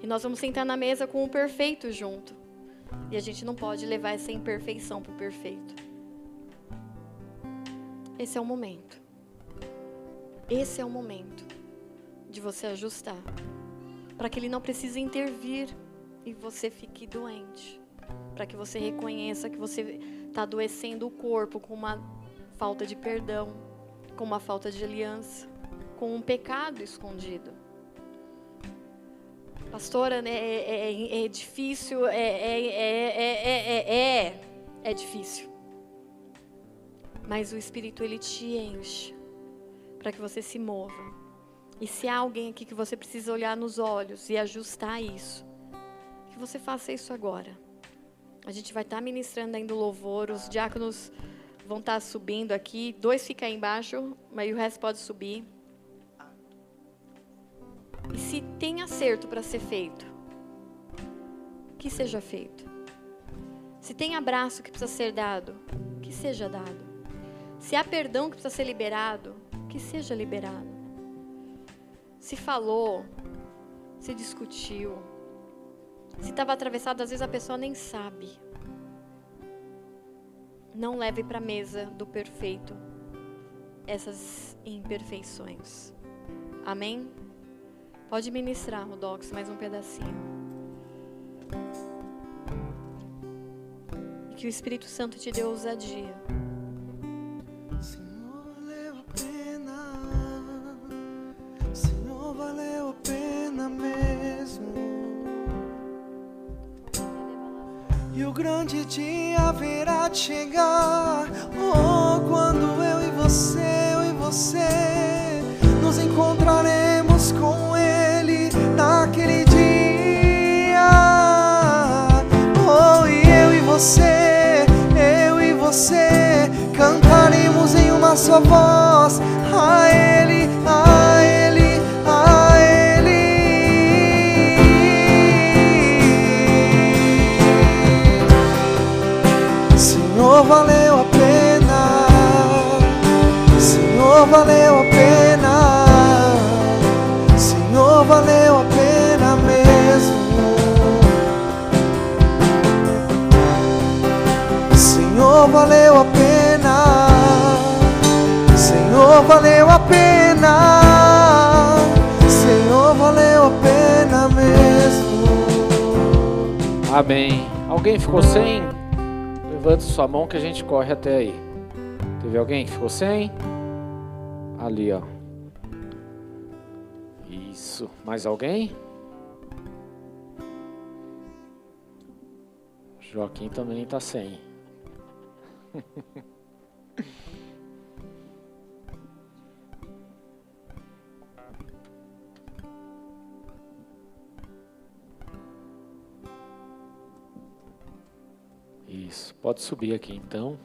E nós vamos sentar na mesa com o perfeito junto. E a gente não pode levar essa imperfeição para o perfeito. Esse é o momento. Esse é o momento de você ajustar. Para que ele não precise intervir e você fique doente. Para que você reconheça que você está adoecendo o corpo com uma falta de perdão, com uma falta de aliança, com um pecado escondido. Pastora, né, é, é- é difícil, é, é, é, é, é, é, é difícil. Mas o Espírito, ele te enche para que você se mova. E se há alguém aqui que você precisa olhar nos olhos e ajustar isso, que você faça isso agora. A gente vai estar tá ministrando ainda louvor, os diáconos vão estar tá subindo aqui, dois ficam aí embaixo, mas o resto pode subir. E se tem acerto para ser feito, que seja feito. Se tem abraço que precisa ser dado, que seja dado. Se há perdão que precisa ser liberado, que seja liberado. Se falou, se discutiu, se estava atravessado, às vezes a pessoa nem sabe. Não leve para a mesa do perfeito essas imperfeições. Amém? Pode ministrar, Rodox, mais um pedacinho. E que o Espírito Santo te dê ousadia. E o grande dia de chegar. Oh, quando eu e você, eu e você nos encontraremos com Ele naquele dia. Oh, e eu e você, eu e você cantaremos em uma só voz a Ele, a Senhor, valeu a pena. Senhor, valeu a pena. Senhor, valeu a pena mesmo. Senhor, valeu a pena. Senhor, valeu a pena. Senhor, valeu a pena mesmo. Amém. Alguém ficou sem? Levante sua mão que a gente corre até aí. Teve alguém que ficou sem? Ali, ó. Isso. Mais alguém? Joaquim também está sem. Isso. Pode subir aqui então.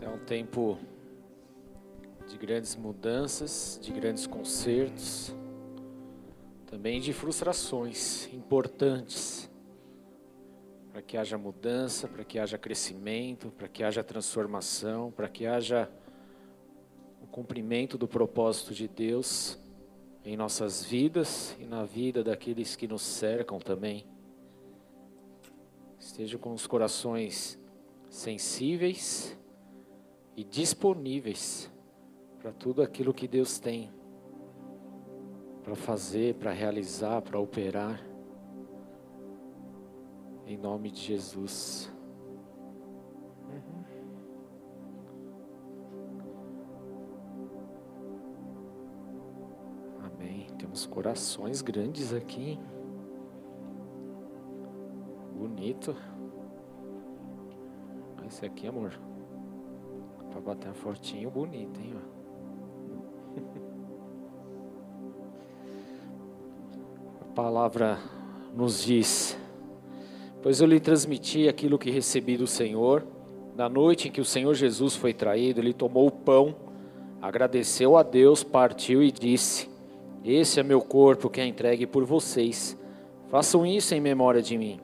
É um tempo grandes mudanças, de grandes concertos, também de frustrações importantes, para que haja mudança, para que haja crescimento, para que haja transformação, para que haja o cumprimento do propósito de Deus em nossas vidas e na vida daqueles que nos cercam também. Esteja com os corações sensíveis e disponíveis para tudo aquilo que Deus tem para fazer, para realizar, para operar. Em nome de Jesus. Amém. Temos corações grandes aqui. Bonito. Esse aqui, amor. Pra bater fortinho, bonito, hein? ó. Palavra nos diz: Pois eu lhe transmiti aquilo que recebi do Senhor. Na noite em que o Senhor Jesus foi traído, ele tomou o pão, agradeceu a Deus, partiu e disse: Esse é meu corpo que é entregue por vocês. Façam isso em memória de mim.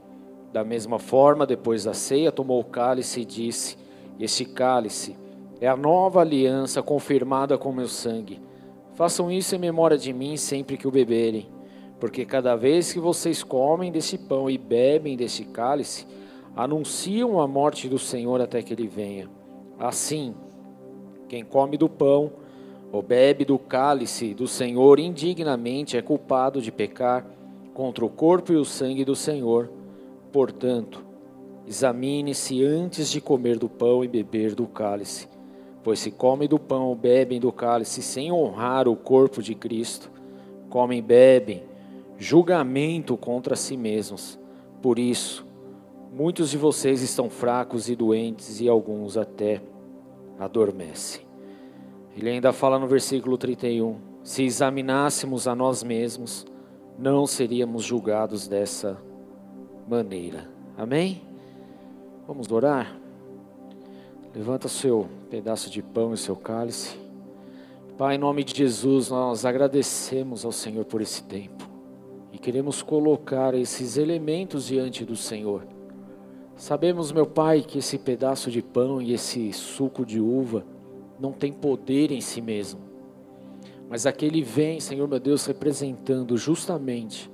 Da mesma forma, depois da ceia, tomou o cálice e disse: Este cálice é a nova aliança confirmada com meu sangue. Façam isso em memória de mim sempre que o beberem, porque cada vez que vocês comem desse pão e bebem desse cálice, anunciam a morte do Senhor até que ele venha. Assim, quem come do pão ou bebe do cálice do Senhor indignamente é culpado de pecar contra o corpo e o sangue do Senhor. Portanto, Examine-se antes de comer do pão e beber do cálice. Pois se comem do pão ou bebem do cálice sem honrar o corpo de Cristo, comem e bebem julgamento contra si mesmos. Por isso, muitos de vocês estão fracos e doentes e alguns até adormecem. Ele ainda fala no versículo 31: Se examinássemos a nós mesmos, não seríamos julgados dessa maneira. Amém? Vamos orar? Levanta seu pedaço de pão e seu cálice. Pai, em nome de Jesus, nós agradecemos ao Senhor por esse tempo queremos colocar esses elementos diante do Senhor. Sabemos, meu Pai, que esse pedaço de pão e esse suco de uva não tem poder em si mesmo, mas aquele vem, Senhor meu Deus, representando justamente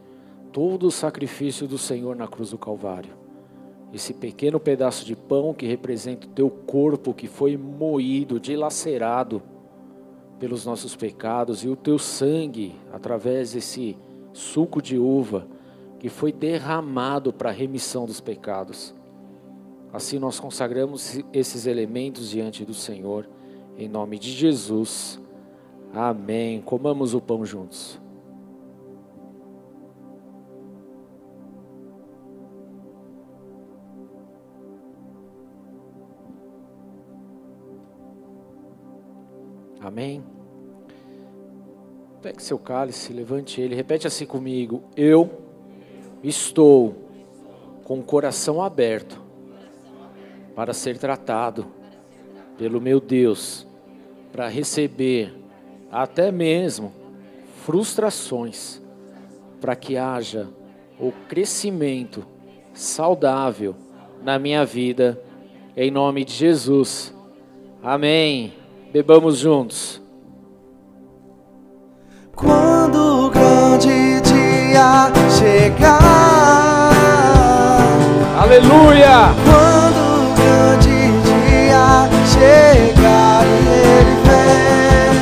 todo o sacrifício do Senhor na cruz do Calvário esse pequeno pedaço de pão que representa o teu corpo que foi moído, dilacerado pelos nossos pecados, e o teu sangue, através desse suco de uva, que foi derramado para a remissão dos pecados. Assim nós consagramos esses elementos diante do Senhor, em nome de Jesus. Amém. Comamos o pão juntos. Amém? Pegue seu cálice, levante ele, repete assim comigo: Eu estou com o coração aberto para ser tratado pelo meu Deus, para receber até mesmo frustrações, para que haja o crescimento saudável na minha vida, em nome de Jesus. Amém. Bebamos juntos. Quando o grande dia chegar. Aleluia! Quando o grande dia chegar e ele vem.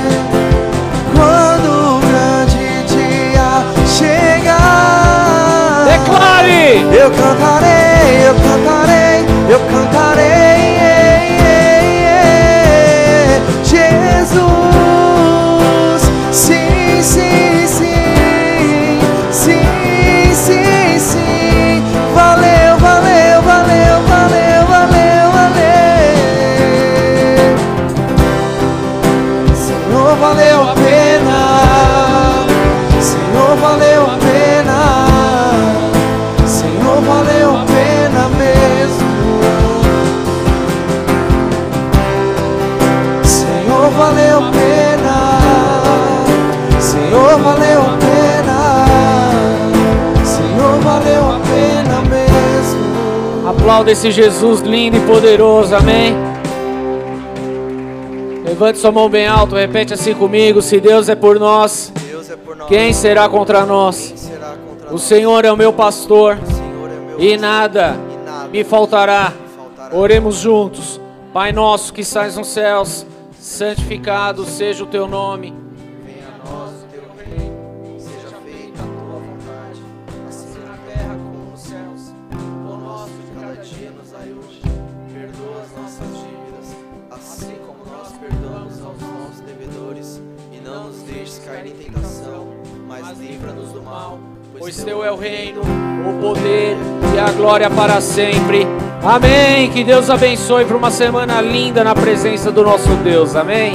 Quando o grande dia chegar. Declare! Eu cantarei, eu cantarei, eu cantarei. Jesus, mesmo. Aplauda esse Jesus lindo e poderoso, amém? Levante sua mão bem alto, repete assim comigo: Se Deus é por nós, Deus é por nós. quem será contra nós? Será contra O nós? Senhor é o meu pastor O é meu e nada e nada me faltará. me faltará. Oremos juntos. Pai nosso que estás nos céus, santificado seja o teu nome. Pois teu é o reino, o poder e a glória para sempre. Amém. Que Deus abençoe para uma semana linda na presença do nosso Deus. Amém.